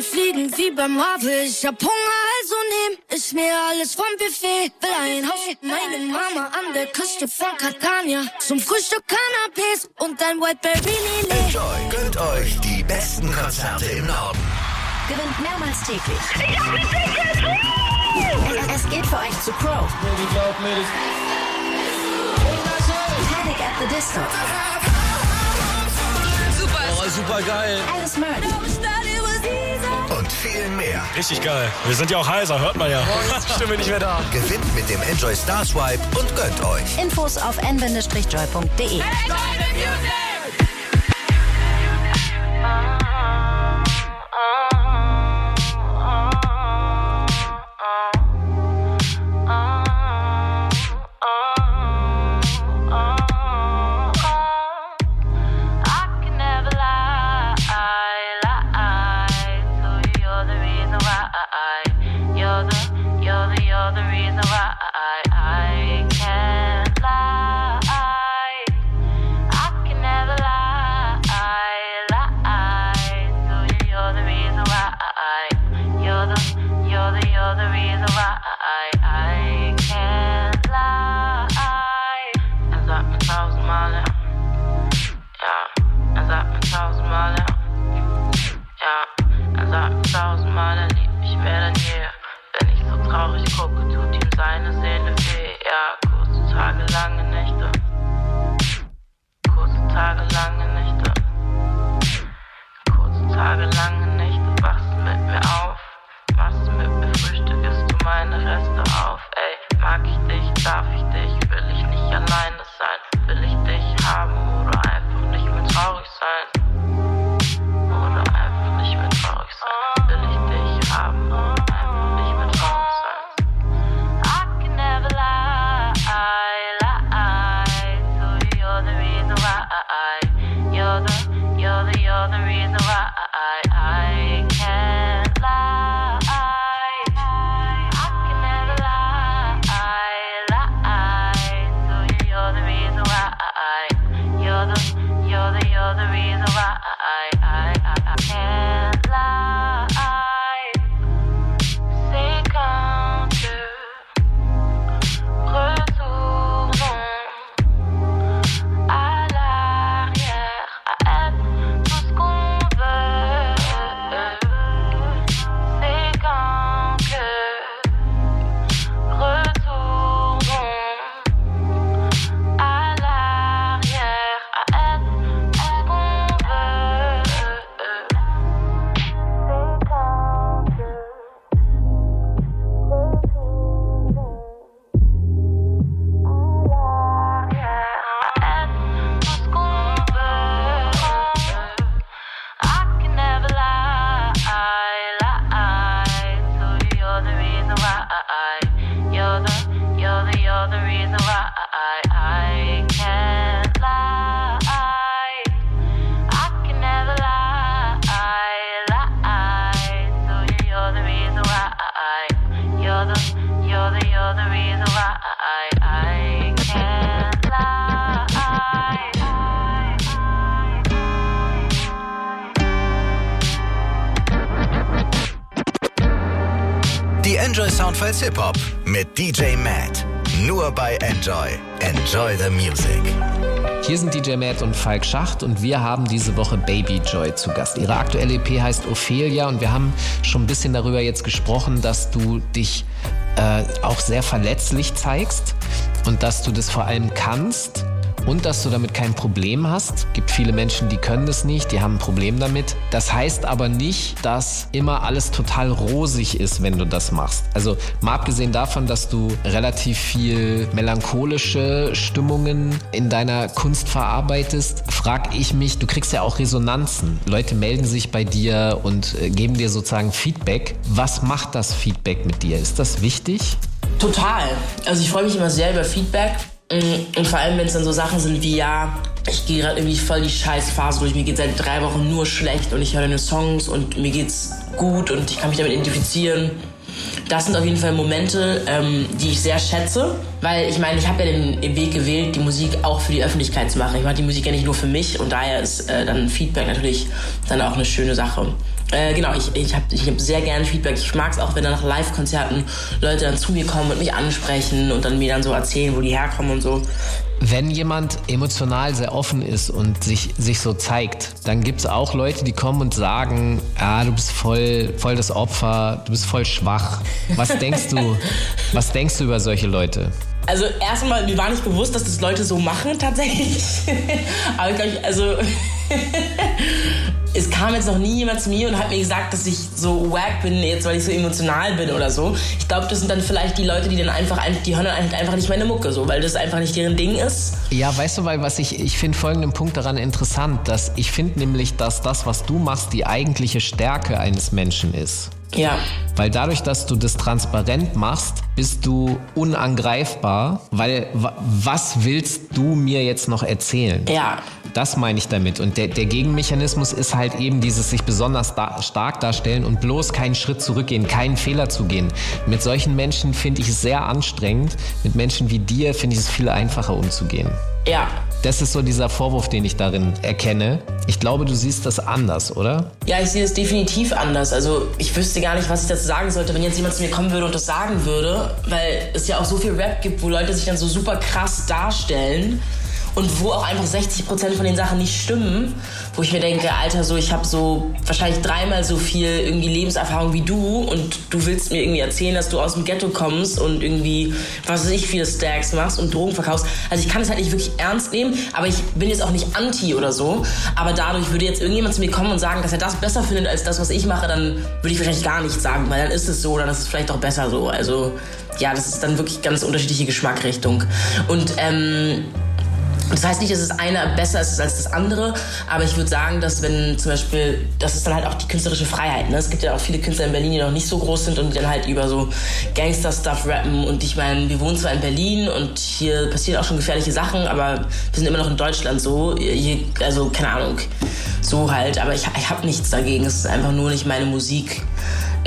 Speaker 10: ich will fliegen wie beim Marvel. Ich hab Hunger, also nehm ich mir alles vom Buffet. Will ein Haus mit meine Mama an der Küste von Catania. Zum Frühstück Canapés und ein Whiteberry Lillet.
Speaker 3: Enjoy, gönnt euch die besten Konzerte im Norden.
Speaker 11: Gewinnt mehrmals täglich. Es geht für euch zu Crow. Panic at the Disco.
Speaker 12: Super. Oh, super geil.
Speaker 11: Alice Murray.
Speaker 3: Viel mehr.
Speaker 12: Richtig geil. Wir sind ja auch heiser, hört man ja. Morgen ist die Stimme nicht mehr da.
Speaker 3: Gewinnt mit dem Enjoy Star Swipe und gönnt euch.
Speaker 11: Infos auf n-joy.de.
Speaker 13: I
Speaker 3: Soundfiles Hip Hop mit DJ Matt. Nur bei Enjoy. Enjoy the Music.
Speaker 4: Hier sind DJ Matt und Falk Schacht und wir haben diese Woche Baby Joy zu Gast. Ihre aktuelle EP heißt Ophelia und wir haben schon ein bisschen darüber jetzt gesprochen, dass du dich äh, auch sehr verletzlich zeigst und dass du das vor allem kannst und dass du damit kein Problem hast. Gibt viele Menschen, die können das nicht, die haben ein Problem damit. Das heißt aber nicht, dass immer alles total rosig ist, wenn du das machst. Also mal abgesehen davon, dass du relativ viel melancholische Stimmungen in deiner Kunst verarbeitest, frag ich mich, du kriegst ja auch Resonanzen. Leute melden sich bei dir und äh, geben dir sozusagen Feedback. Was macht das Feedback mit dir? Ist das wichtig?
Speaker 5: Total. Also ich freue mich immer sehr über Feedback. Mm, und vor allem, wenn es dann so Sachen sind wie, ja, ich gehe gerade irgendwie voll die Scheißphase durch, mir geht seit drei Wochen nur schlecht und ich höre deine Songs und mir geht's gut und ich kann mich damit identifizieren. Das sind auf jeden Fall Momente, ähm, die ich sehr schätze, weil ich meine, ich habe ja den Weg gewählt, die Musik auch für die Öffentlichkeit zu machen. Ich mache die Musik ja nicht nur für mich und daher ist äh, dann Feedback natürlich dann auch eine schöne Sache. Äh, genau, ich, ich habe ich hab sehr gerne Feedback. Ich mag es auch, wenn dann nach Live-Konzerten Leute dann zu mir kommen und mich ansprechen und dann mir dann so erzählen, wo die herkommen und so.
Speaker 4: Wenn jemand emotional sehr offen ist und sich, sich so zeigt, dann gibt es auch Leute, die kommen und sagen, ah, du bist voll, voll das Opfer, du bist voll schwach. Was denkst du, <laughs> was denkst du über solche Leute?
Speaker 5: Also erstmal, mir war nicht bewusst, dass das Leute so machen tatsächlich. <laughs> Aber ich glaube, also <laughs> es kam jetzt noch nie jemand zu mir und hat mir gesagt, dass ich so wack bin, jetzt weil ich so emotional bin oder so. Ich glaube, das sind dann vielleicht die Leute, die dann einfach, die hören dann einfach nicht meine Mucke so, weil das einfach nicht deren Ding ist.
Speaker 4: Ja, weißt du, weil was ich, ich finde folgenden Punkt daran interessant, dass ich finde nämlich, dass das, was du machst, die eigentliche Stärke eines Menschen ist.
Speaker 5: Ja.
Speaker 4: Weil dadurch, dass du das transparent machst, bist du unangreifbar, weil was willst du mir jetzt noch erzählen?
Speaker 5: Ja.
Speaker 4: Das meine ich damit. Und der, der Gegenmechanismus ist halt eben dieses sich besonders da, stark darstellen und bloß keinen Schritt zurückgehen, keinen Fehler zu gehen. Mit solchen Menschen finde ich es sehr anstrengend. Mit Menschen wie dir finde ich es viel einfacher umzugehen.
Speaker 5: Ja.
Speaker 4: Das ist so dieser Vorwurf, den ich darin erkenne. Ich glaube, du siehst das anders, oder?
Speaker 5: Ja, ich sehe es definitiv anders. Also ich wüsste gar nicht, was ich dazu sagen sollte, wenn jetzt jemand zu mir kommen würde und das sagen würde, weil es ja auch so viel Rap gibt, wo Leute sich dann so super krass darstellen und wo auch einfach 60% von den Sachen nicht stimmen, wo ich mir denke, Alter, so ich habe so wahrscheinlich dreimal so viel irgendwie Lebenserfahrung wie du und du willst mir irgendwie erzählen, dass du aus dem Ghetto kommst und irgendwie was weiß ich viele Stacks machst und Drogen verkaufst. Also ich kann es halt nicht wirklich ernst nehmen, aber ich bin jetzt auch nicht anti oder so, aber dadurch würde jetzt irgendjemand zu mir kommen und sagen, dass er das besser findet als das, was ich mache, dann würde ich wahrscheinlich gar nichts sagen, weil dann ist es so, dann ist es vielleicht auch besser so. Also ja, das ist dann wirklich ganz unterschiedliche Geschmackrichtung und ähm, das heißt nicht, dass das eine besser ist als das andere, aber ich würde sagen, dass wenn zum Beispiel, das ist dann halt auch die künstlerische Freiheit. Ne? Es gibt ja auch viele Künstler in Berlin, die noch nicht so groß sind und die dann halt über so Gangster-Stuff rappen. Und ich meine, wir wohnen zwar in Berlin und hier passieren auch schon gefährliche Sachen, aber wir sind immer noch in Deutschland so. Also keine Ahnung, so halt. Aber ich, ich habe nichts dagegen. Es ist einfach nur nicht meine Musik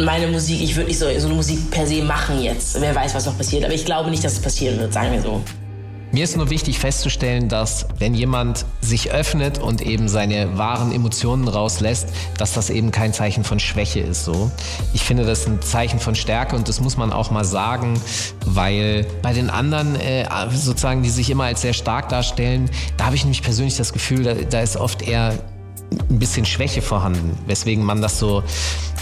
Speaker 5: meine Musik, ich würde nicht so, so eine Musik per se machen jetzt. Wer weiß, was noch passiert. Aber ich glaube nicht, dass es passieren wird, sagen wir so.
Speaker 4: Mir ist nur wichtig festzustellen, dass wenn jemand sich öffnet und eben seine wahren Emotionen rauslässt, dass das eben kein Zeichen von Schwäche ist. So, ich finde das ein Zeichen von Stärke und das muss man auch mal sagen, weil bei den anderen äh, sozusagen, die sich immer als sehr stark darstellen, da habe ich nämlich persönlich das Gefühl, da, da ist oft eher ein bisschen Schwäche vorhanden, weswegen man das so,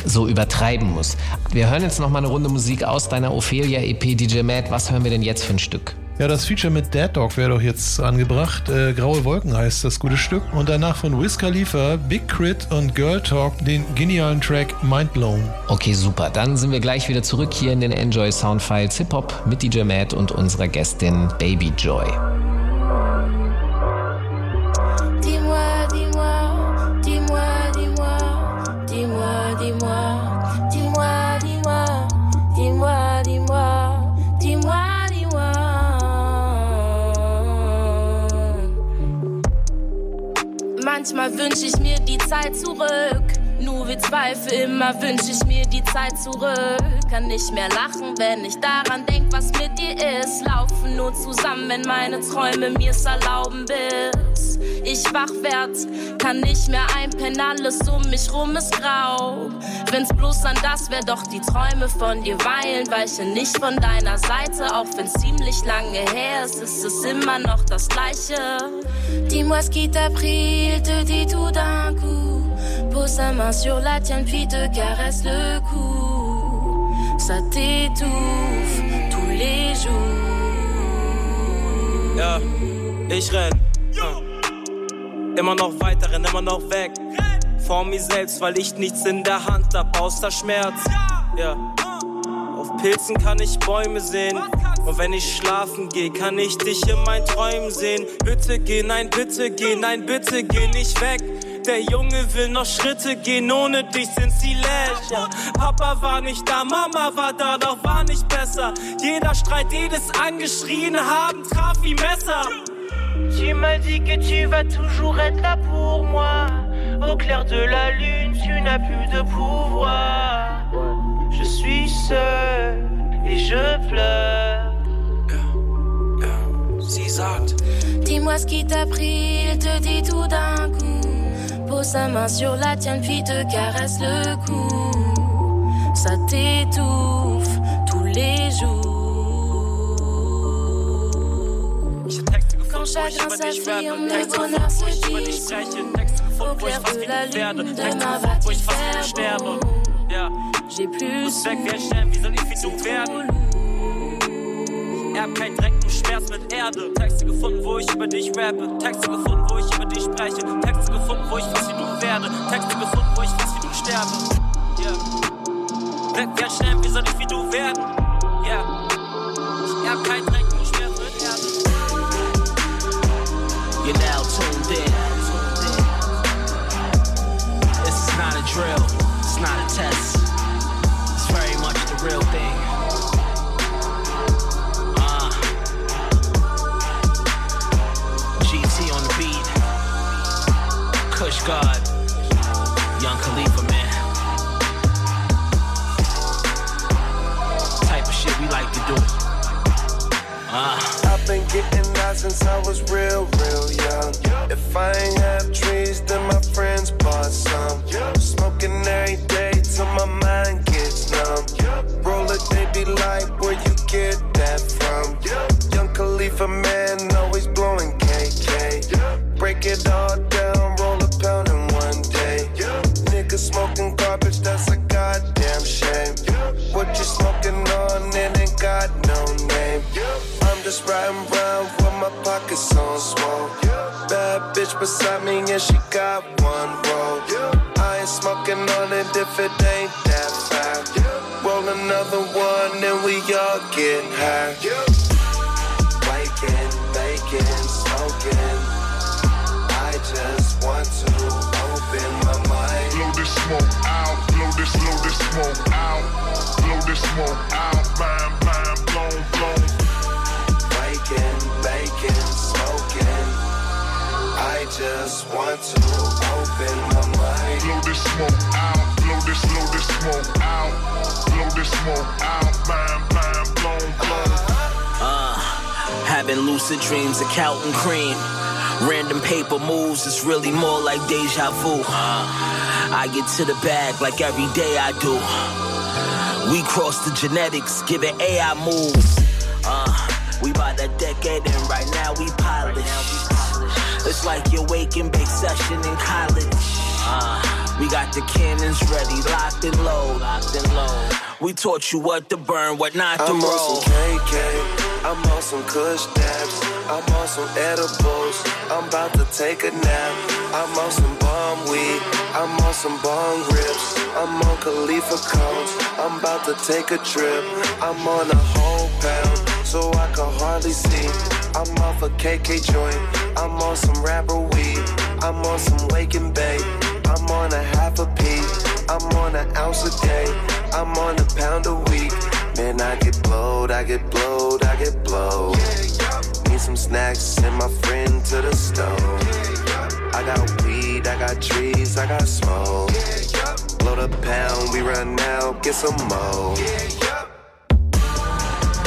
Speaker 4: so übertreiben muss. Wir hören jetzt noch mal eine Runde Musik aus deiner Ophelia EP DJ Matt. Was hören wir denn jetzt für ein Stück?
Speaker 6: Ja, das Feature mit Dead Dog wäre doch jetzt angebracht. Äh, Graue Wolken heißt das gute Stück. Und danach von Wiz Khalifa, Big Crit und Girl Talk den genialen Track Mind Blown.
Speaker 4: Okay, super. Dann sind wir gleich wieder zurück hier in den Enjoy Soundfiles Hip Hop mit DJ Matt und unserer Gästin Baby Joy.
Speaker 10: Manchmal wünsche ich mir die Zeit zurück
Speaker 7: Nur wie Zweifel, immer wünsch ich mir die Zeit zurück. Kann nicht mehr lachen, wenn ich daran denk, was mit dir ist. Laufen nur zusammen, wenn meine Träume mir's erlauben, bis ich wach werd. Kann nicht mehr einpennen, alles um mich rum ist grau. Wenn's bloß an das wär, doch die Träume von dir weilen, weiche nicht von deiner Seite. Auch wenn's ziemlich lange her ist, ist es immer noch das Gleiche. Dis-moi ce qui t'a pris, il te dit tout d'un coup. Pose sa main sur la tienne, puis te caresse le cou. Ça t'étouffe tous les jours.
Speaker 14: Ja, ich renn. Immer noch weiter, renn immer noch weg. Vor mir selbst, weil ich nichts in der Hand hab, außer Schmerz. Ja. Auf Pilzen kann ich Bäume sehen. Und wenn ich schlafen gehe, kann ich dich in meinen Träumen sehen. Bitte geh, nein, bitte geh, nein, bitte geh nicht weg. Der Junge will noch Schritte gehen, ohne dich sind sie lächer. Papa war nicht da, Mama war da, doch war nicht besser. Jeder Streit, jedes Angeschrien haben, traf wie Messer.
Speaker 13: Tu m'as dit que tu vas toujours être là pour moi. Au clair de la lune, tu n'as plus de pouvoir. Je suis seul et je pleure.
Speaker 7: Dis-moi ce qui t'a pris, il te dit tout d'un coup. Pose sa main sur la tienne, puis te caresse le cou. Ça t'étouffe tous les jours. Quand chacun s'affirme, le bonheur se dissout. Au clair de la lune, demain va-t-il faire beau? J'ai plus
Speaker 14: weg, wer wie soll ich werden? Er hat keinen Dreck, nur Schmerz mit Erde. Texte gefunden, wo ich über dich rappe. Texte gefunden, wo ich über dich spreche. Texte gefunden, wo ich weiß, wie du werde. Texte gefunden, wo ich weiß, wie du sterbe. Yeah. Weg, wer schnell, wie soll ich wie du werden? Yeah.
Speaker 15: Having lucid dreams of counting cream. Random paper moves, it's really more like deja vu. I get to the bag like every day I do. We cross the genetics, give it AI moves. Uh, we by that decade and right now we polish. It's like your waking big session in college. Uh, we got the cannons ready, locked and low, locked and low. We taught you what to burn, what not to
Speaker 16: I'm
Speaker 15: roll.
Speaker 16: KK, I'm on some Kush dabs, I'm on some edibles, I'm about to take a nap. I'm on some bomb weed, I'm on some bong rips, I'm on Khalifa cones, I'm about to take a trip. I'm on a whole pound, so I can hardly see. I'm off a KK joint, I'm on some rapper weed, I'm on some wake and bake, I'm on a half a P, I'm on an ounce a day, I'm on a pound a week. Man, I get blowed, I get blowed, I get blowed. Need some snacks, send my friend to the stove. I got weed, I got trees, I got smoke. Blow the pound. We run out, get some more.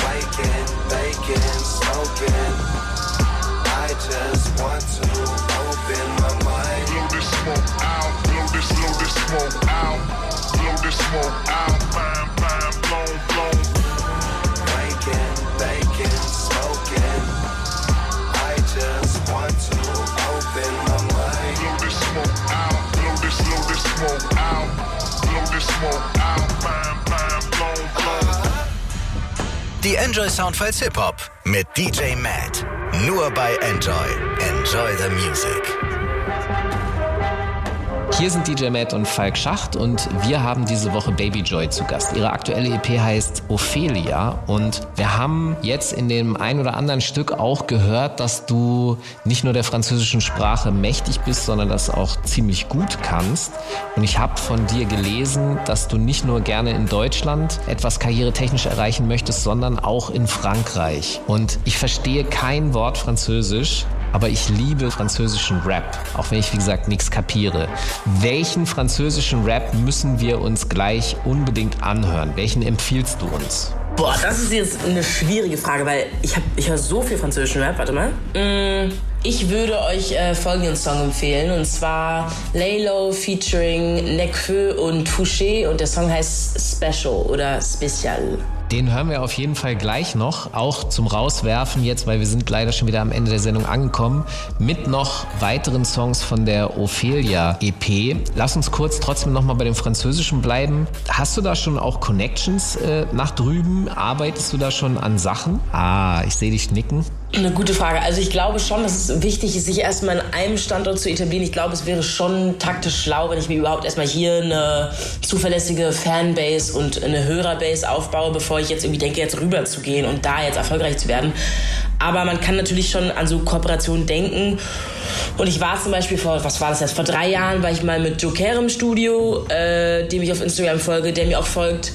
Speaker 16: Waking, baking, smoking. I just want to open my mind.
Speaker 17: Blow this smoke out, blow this, blow this smoke out, blow this smoke out,
Speaker 3: Die Enjoy Soundfiles Hip Hop mit DJ Matt. Nur bei Enjoy. Enjoy the Music.
Speaker 4: Hier sind DJ Matt und Falk Schacht und wir haben diese Woche Baby Joy zu Gast. Ihre aktuelle EP heißt Ophelia und wir haben jetzt in dem ein oder anderen Stück auch gehört, dass du nicht nur der französischen Sprache mächtig bist, sondern das auch ziemlich gut kannst. Und ich habe von dir gelesen, dass du nicht nur gerne in Deutschland etwas karrieretechnisch erreichen möchtest, sondern auch in Frankreich. Und ich verstehe kein Wort Französisch. Aber ich liebe französischen Rap, auch wenn ich wie gesagt nichts kapiere. Welchen französischen Rap müssen wir uns gleich unbedingt anhören? Welchen empfiehlst du uns?
Speaker 5: Boah, das ist jetzt eine schwierige Frage, weil ich, ich höre so viel französischen Rap. Warte mal. Mm, ich würde euch äh, folgenden Song empfehlen und zwar Laylo featuring Nekfeu und Touché und der Song heißt Special oder Special.
Speaker 4: Den hören wir auf jeden Fall gleich noch, auch zum Rauswerfen jetzt, weil wir sind leider schon wieder am Ende der Sendung angekommen, mit noch weiteren Songs von der Ophelia EP. Lass uns kurz trotzdem nochmal bei dem Französischen bleiben. Hast du da schon auch Connections äh, nach drüben? Arbeitest du da schon an Sachen? Ah, ich sehe dich nicken.
Speaker 5: Eine gute Frage. Also ich glaube schon, dass es wichtig ist, sich erstmal in einem Standort zu etablieren. Ich glaube, es wäre schon taktisch schlau, wenn ich mir überhaupt erstmal hier eine zuverlässige Fanbase und eine Hörerbase aufbaue, bevor ich jetzt irgendwie denke, jetzt rüber zu gehen und da jetzt erfolgreich zu werden. Aber man kann natürlich schon an so Kooperationen denken. Und ich war zum Beispiel vor, was war das jetzt, vor drei Jahren war ich mal mit Joker im Studio, äh, dem ich auf Instagram folge, der mir auch folgt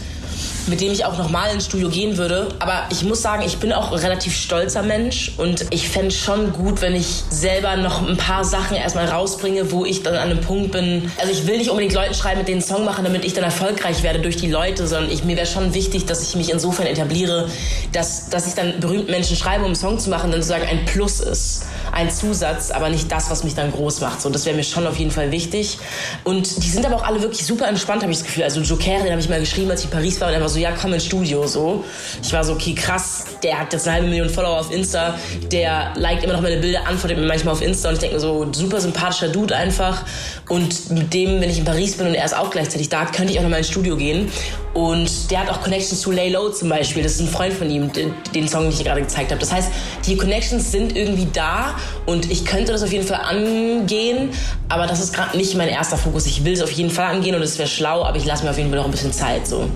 Speaker 5: mit dem ich auch nochmal ins Studio gehen würde. Aber ich muss sagen, ich bin auch ein relativ stolzer Mensch und ich fände schon gut, wenn ich selber noch ein paar Sachen erstmal rausbringe, wo ich dann an einem Punkt bin. Also ich will nicht unbedingt Leuten schreiben, mit denen Song machen, damit ich dann erfolgreich werde durch die Leute, sondern ich, mir wäre schon wichtig, dass ich mich insofern etabliere, dass, dass ich dann berühmten Menschen schreibe, um einen Song zu machen, dann sozusagen ein Plus ist. Ein Zusatz, aber nicht das, was mich dann groß macht. So, das wäre mir schon auf jeden Fall wichtig. Und die sind aber auch alle wirklich super entspannt, habe ich das Gefühl. Also Joker, den habe ich mal geschrieben, als ich in Paris war und er war ja, komm ins Studio, so. Ich war so, okay, krass, der hat jetzt eine halbe Million Follower auf Insta, der liked immer noch meine Bilder, antwortet mir manchmal auf Insta und ich denke mir so, super sympathischer Dude einfach. Und mit dem, wenn ich in Paris bin und er ist auch gleichzeitig da, könnte ich auch noch mal ins Studio gehen. Und der hat auch Connections zu Lay Low zum Beispiel. Das ist ein Freund von ihm, den, den Song, den ich gerade gezeigt habe. Das heißt, die Connections sind irgendwie da und ich könnte das auf jeden Fall angehen, aber das ist gerade nicht mein erster Fokus. Ich will es auf jeden Fall angehen und es wäre schlau, aber ich lasse mir auf jeden Fall noch ein bisschen Zeit so.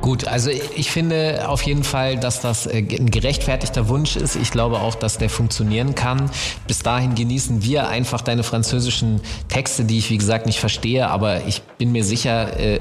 Speaker 4: Gut, also ich finde auf jeden Fall, dass das äh, ein gerechtfertigter Wunsch ist. Ich glaube auch, dass der funktionieren kann. Bis dahin genießen wir einfach deine französischen Texte, die ich wie gesagt nicht verstehe, aber ich bin mir sicher, äh,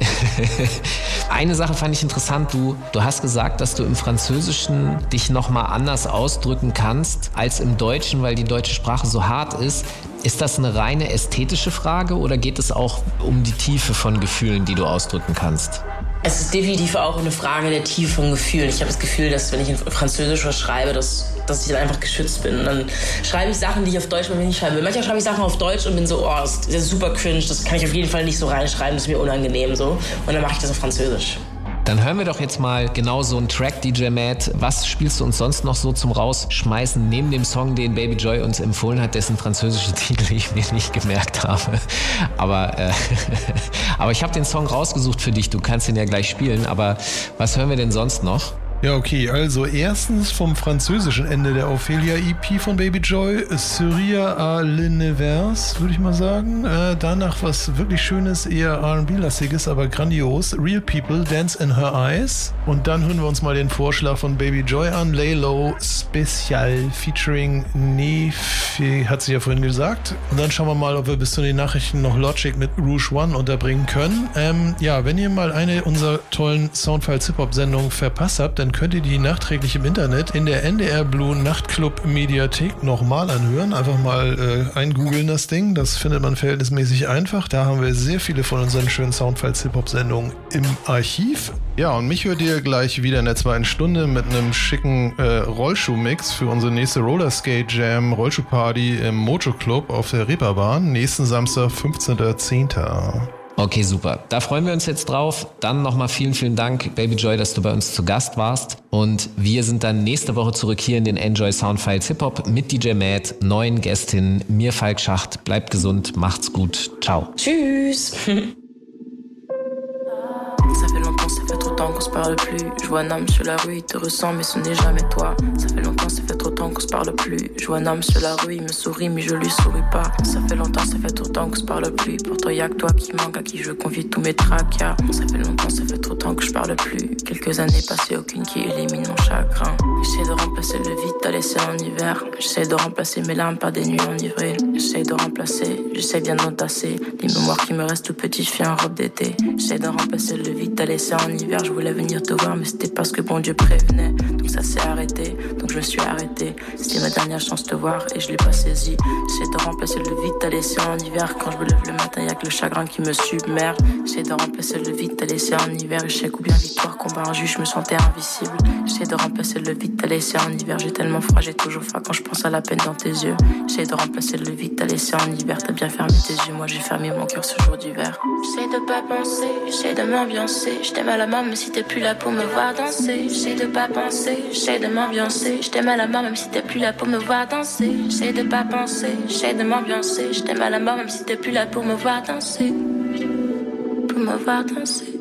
Speaker 4: <laughs> eine Sache fand ich interessant. Du, du hast gesagt, dass du im Französischen dich nochmal anders ausdrücken kannst als im Deutschen, weil die deutsche Sprache so hart ist. Ist das eine reine ästhetische Frage oder geht es auch um die Tiefe von Gefühlen, die du ausdrücken kannst?
Speaker 5: Es ist definitiv auch eine Frage der Tiefe von Gefühlen. Ich habe das Gefühl, dass wenn ich in Französisch was schreibe, dass, dass ich dann einfach geschützt bin. Und dann schreibe ich Sachen, die ich auf Deutsch mal nicht schreiben will. Manchmal schreibe ich Sachen auf Deutsch und bin so, oh, das ist super cringe, das kann ich auf jeden Fall nicht so reinschreiben, das ist mir unangenehm so. Und dann mache ich das auf Französisch.
Speaker 4: Dann hören wir doch jetzt mal genau so einen Track, DJ Matt. Was spielst du uns sonst noch so zum Rausschmeißen, neben dem Song, den Baby Joy uns empfohlen hat, dessen französische <laughs> Titel ich mir nicht gemerkt habe. Aber, äh, <laughs> aber ich habe den Song rausgesucht für dich, du kannst ihn ja gleich spielen. Aber was hören wir denn sonst noch?
Speaker 6: Ja, okay, also erstens vom französischen Ende der Ophelia EP von Baby Joy, Syria à l'Univers, würde ich mal sagen. Äh, danach was wirklich Schönes, eher RB-lastiges, aber grandios. Real People, Dance in Her Eyes. Und dann hören wir uns mal den Vorschlag von Baby Joy an, Lay Low Special featuring Nefi, hat sie ja vorhin gesagt. Und dann schauen wir mal, ob wir bis zu den Nachrichten noch Logic mit Rouge One unterbringen können. Ähm, ja, wenn ihr mal eine unserer tollen Soundfiles Hip-Hop-Sendungen verpasst habt, dann dann könnt ihr die nachträglich im Internet in der NDR Blue Nachtclub Mediathek nochmal anhören. Einfach mal äh, eingoogeln das Ding. Das findet man verhältnismäßig einfach. Da haben wir sehr viele von unseren schönen Soundfiles-Hip-Hop-Sendungen im Archiv. Ja, und mich hört ihr gleich wieder in der zweiten Stunde mit einem schicken äh, Rollschuh-Mix für unsere nächste Rollerskate Jam Rollschuh-Party im Mojo Club auf der Reeperbahn. Nächsten Samstag, 15.10.
Speaker 4: Okay, super. Da freuen wir uns jetzt drauf. Dann nochmal vielen, vielen Dank, Baby Joy, dass du bei uns zu Gast warst. Und wir sind dann nächste Woche zurück hier in den Enjoy Soundfiles Hip Hop mit DJ Matt, neuen Gästin, mir Falk Schacht. Bleibt gesund, macht's gut. Ciao.
Speaker 5: Tschüss. <laughs>
Speaker 7: Ça fait longtemps, ça fait trop longtemps qu'on se parle plus. Je vois un homme sur la rue, il te ressent, mais ce n'est jamais toi. Ça fait longtemps, ça fait trop longtemps qu'on se parle plus. Je vois un homme sur la rue, il me sourit, mais je lui souris pas. Ça fait longtemps, ça fait trop longtemps qu'on se parle plus. Pourtant, y'a que toi qui manque, à qui je confie tous mes tracas. Ça fait longtemps, ça fait trop longtemps que je parle plus. Quelques années passées, aucune qui élimine mon chagrin. J'essaie de remplacer le vide, t'as laissé en hiver. J'essaie de remplacer mes larmes par des nuits enivrées. J'essaie de remplacer, j'essaie bien d'entasser. Les mémoires qui me restent tout petit, je fais en robe d'été. J'essaie de remplacer le vide, t'as laissé en hiver. Venir te voir, mais c'était parce que bon Dieu prévenait. Donc ça s'est arrêté, donc je me suis arrêté. C'était ma dernière chance de te voir et je l'ai pas saisi. J'essaie de remplacer le vide, t'as laissé en hiver. Quand je me lève le matin, y'a que le chagrin qui me submerge. J'essaie de remplacer le vide, t'as laissé en hiver. Échec ou bien victoire, combat injuste, je me sentais invisible. J'essaie de remplacer le vide, t'as laissé en hiver. J'ai tellement froid, j'ai toujours froid quand je pense à la peine dans tes yeux. J'essaie de remplacer le vide, t'as laissé en hiver. T'as bien fermé tes yeux, moi j'ai fermé mon cœur ce jour d'hiver. J'essaie de pas penser, j'essaie de m'ambiancer. Je t'aime à la main, même si t'es plus là pour me voir danser. J'essaie de pas penser, j'essaie de m'ambiancer. Je t'aime à la main, même si t'es plus là pour me voir danser. J'essaie de pas penser, j'essaie de m'ambiancer. Je t'aime à la main, même si t'es plus là pour me voir danser. Pour me voir danser.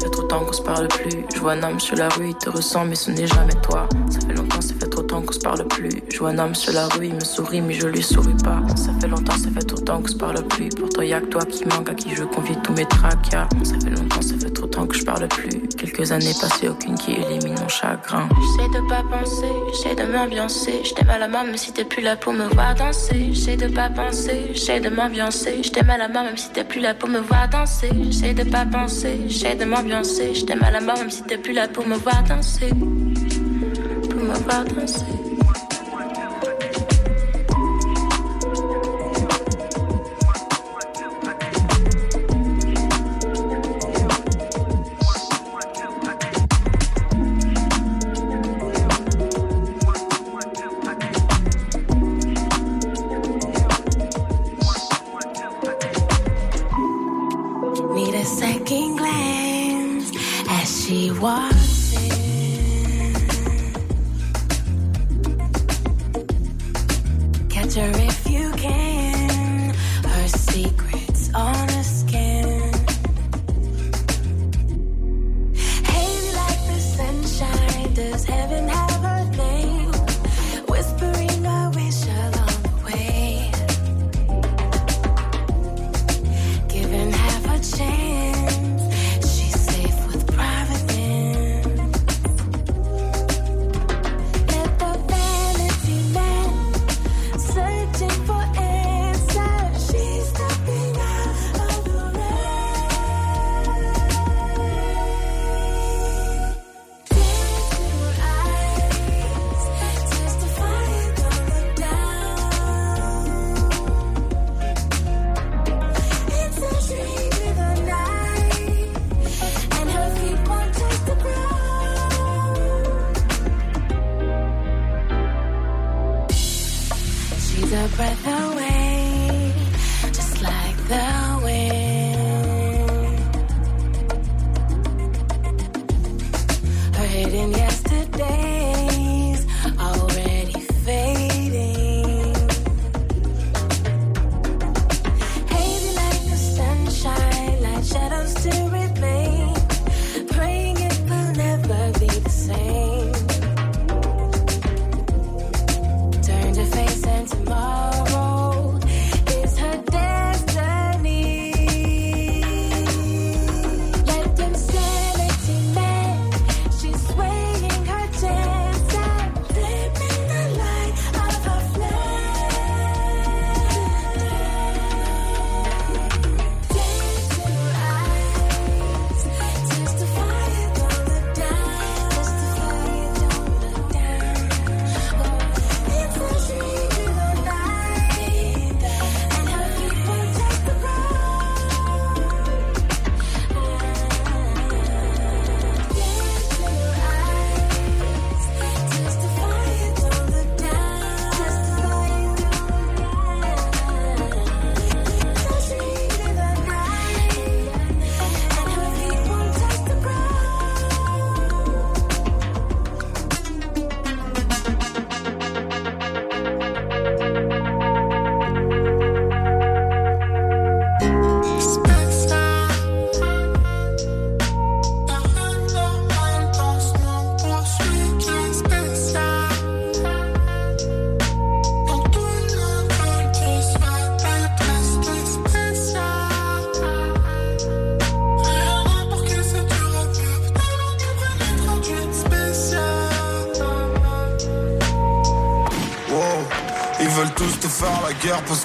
Speaker 7: Ça fait trop longtemps qu'on se parle plus. Je vois un homme sur la rue, il te ressent, mais ce n'est jamais toi. Ça fait longtemps, ça fait trop longtemps qu'on se parle plus. Je vois un homme sur la rue, il me sourit, mais je lui souris pas. Ça fait longtemps, ça fait trop longtemps qu'on se parle plus. Pourtant, y'a que toi qui manque, à qui je confie tous mes tracas. Ça fait longtemps, ça fait trop longtemps que je parle plus. Quelques années passées, aucune qui élimine mon chagrin. J'essaie de pas penser, j'essaie de m'ambiancer. Je t'aime à la main, même si t'es plus là pour me voir danser. J'essaie de pas penser, j'essaie de m'ambiancer. Je t'aime à la main, même si t'es plus là pour me voir danser. J'essaie de pas penser, j'essaie de m'ambiancer. Je t'aime à la main, même si t'es plus là pour me voir danser. Pour me voir danser.
Speaker 18: why?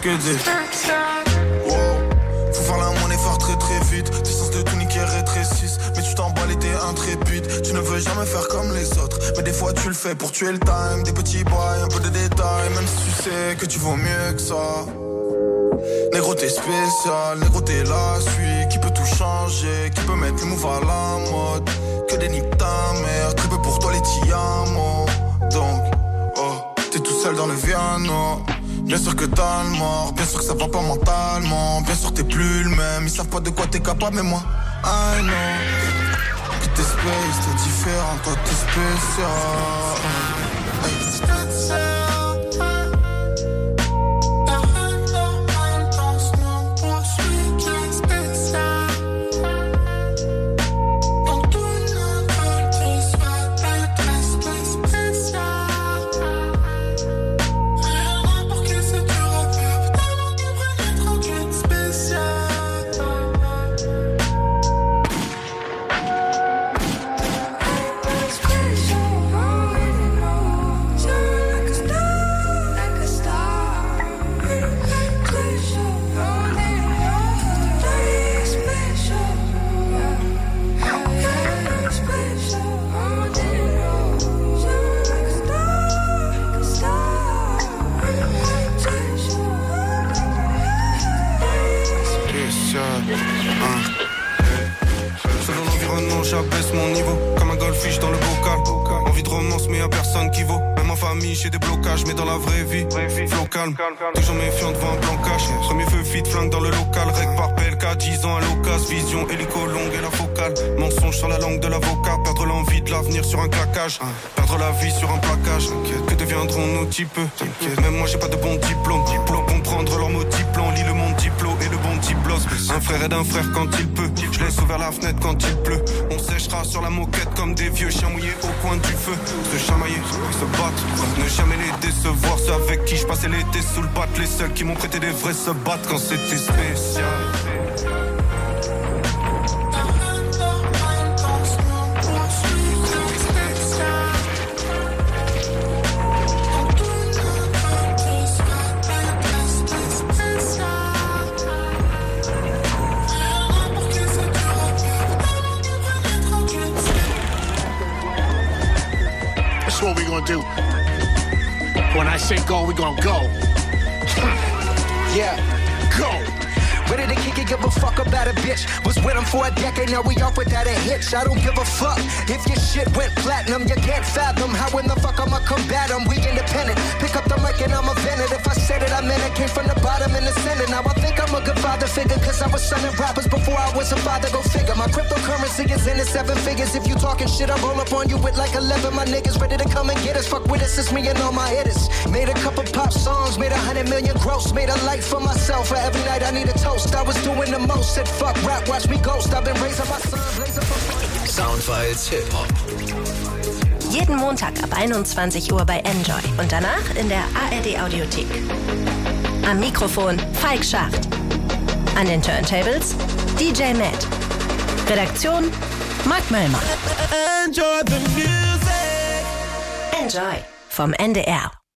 Speaker 18: Faut faire la monnaie, faire très très vite. Tes sens de tout niquer rétrécissent. Mais tu et t'es intrépide. Tu ne veux jamais faire comme les autres. Mais des fois tu le fais pour tuer le time. Des petits boys, un peu de détails. Même si tu sais que tu vaux mieux que ça. Négro t'es spécial, négro t'es la suite Qui peut tout changer, qui peut mettre le move à la mode? Que des niques ta mère, très peu pour toi les tiamos Donc, oh, t'es tout seul dans le Viano Bien sûr que t'as le mort, bien sûr que ça va pas mentalement. Bien sûr t'es plus le même, ils savent pas de quoi t'es capable mais moi, I know. T'es space, t'es différent, toi t'es spécial calme. Toujours méfiant devant un plan cash. Premier feu vite, flingue dans le local. Règle par PLK, 10 ans à l'occasion. Vision, hélico longue et la focale. Mensonge sur la langue de l'avocat. Perdre l'envie de l'avenir sur un claquage. Perdre la vie sur un plaquage. Que deviendront nos types Même moi, j'ai pas de bon diplôme. Diplôme, comprendre leurs mots diplôme. Lis le monde diplôme et le Un frère aide un frère quand il peut. Je laisse ouvert la fenêtre quand il pleut. On séchera sur la moquette comme des vieux chiens mouillés au coin du feu. Se chamailler, se battre. Ne jamais les décevoir. Ceux avec qui je passais l'été sous le bat. Les seuls qui m'ont prêté des vrais se battent quand c'était spécial.
Speaker 19: Go. <laughs>
Speaker 20: Yeah, go. Ready to kick it, give a fuck about a bitch. With for a decade, now we off without a hitch. I don't give a fuck if your shit went platinum. You can't fathom how in the fuck I'ma combat. We independent. Pick up the mic and I'ma vent it. If I said it, I meant it. Came from the bottom and the center. Now I think I'm a good father figure, cause I was selling rappers before I was a father. Go figure. My cryptocurrency is in the seven figures. If you talking shit, I roll up on you with like 11. My niggas ready to come and get us. Fuck with us, it's me and all my hitters. Made a couple pop songs, made a hundred million gross. Made a life for myself. For every night I need a toast. I was doing the most. Said fuck rap, watch me
Speaker 3: Soundfiles Hip Hop.
Speaker 11: Jeden Montag ab 21 Uhr bei Enjoy und danach in der ARD Audiothek. Am Mikrofon Falk Schacht. An den Turntables DJ Matt. Redaktion Mark Möllmann.
Speaker 13: Enjoy the music.
Speaker 11: Enjoy vom NDR.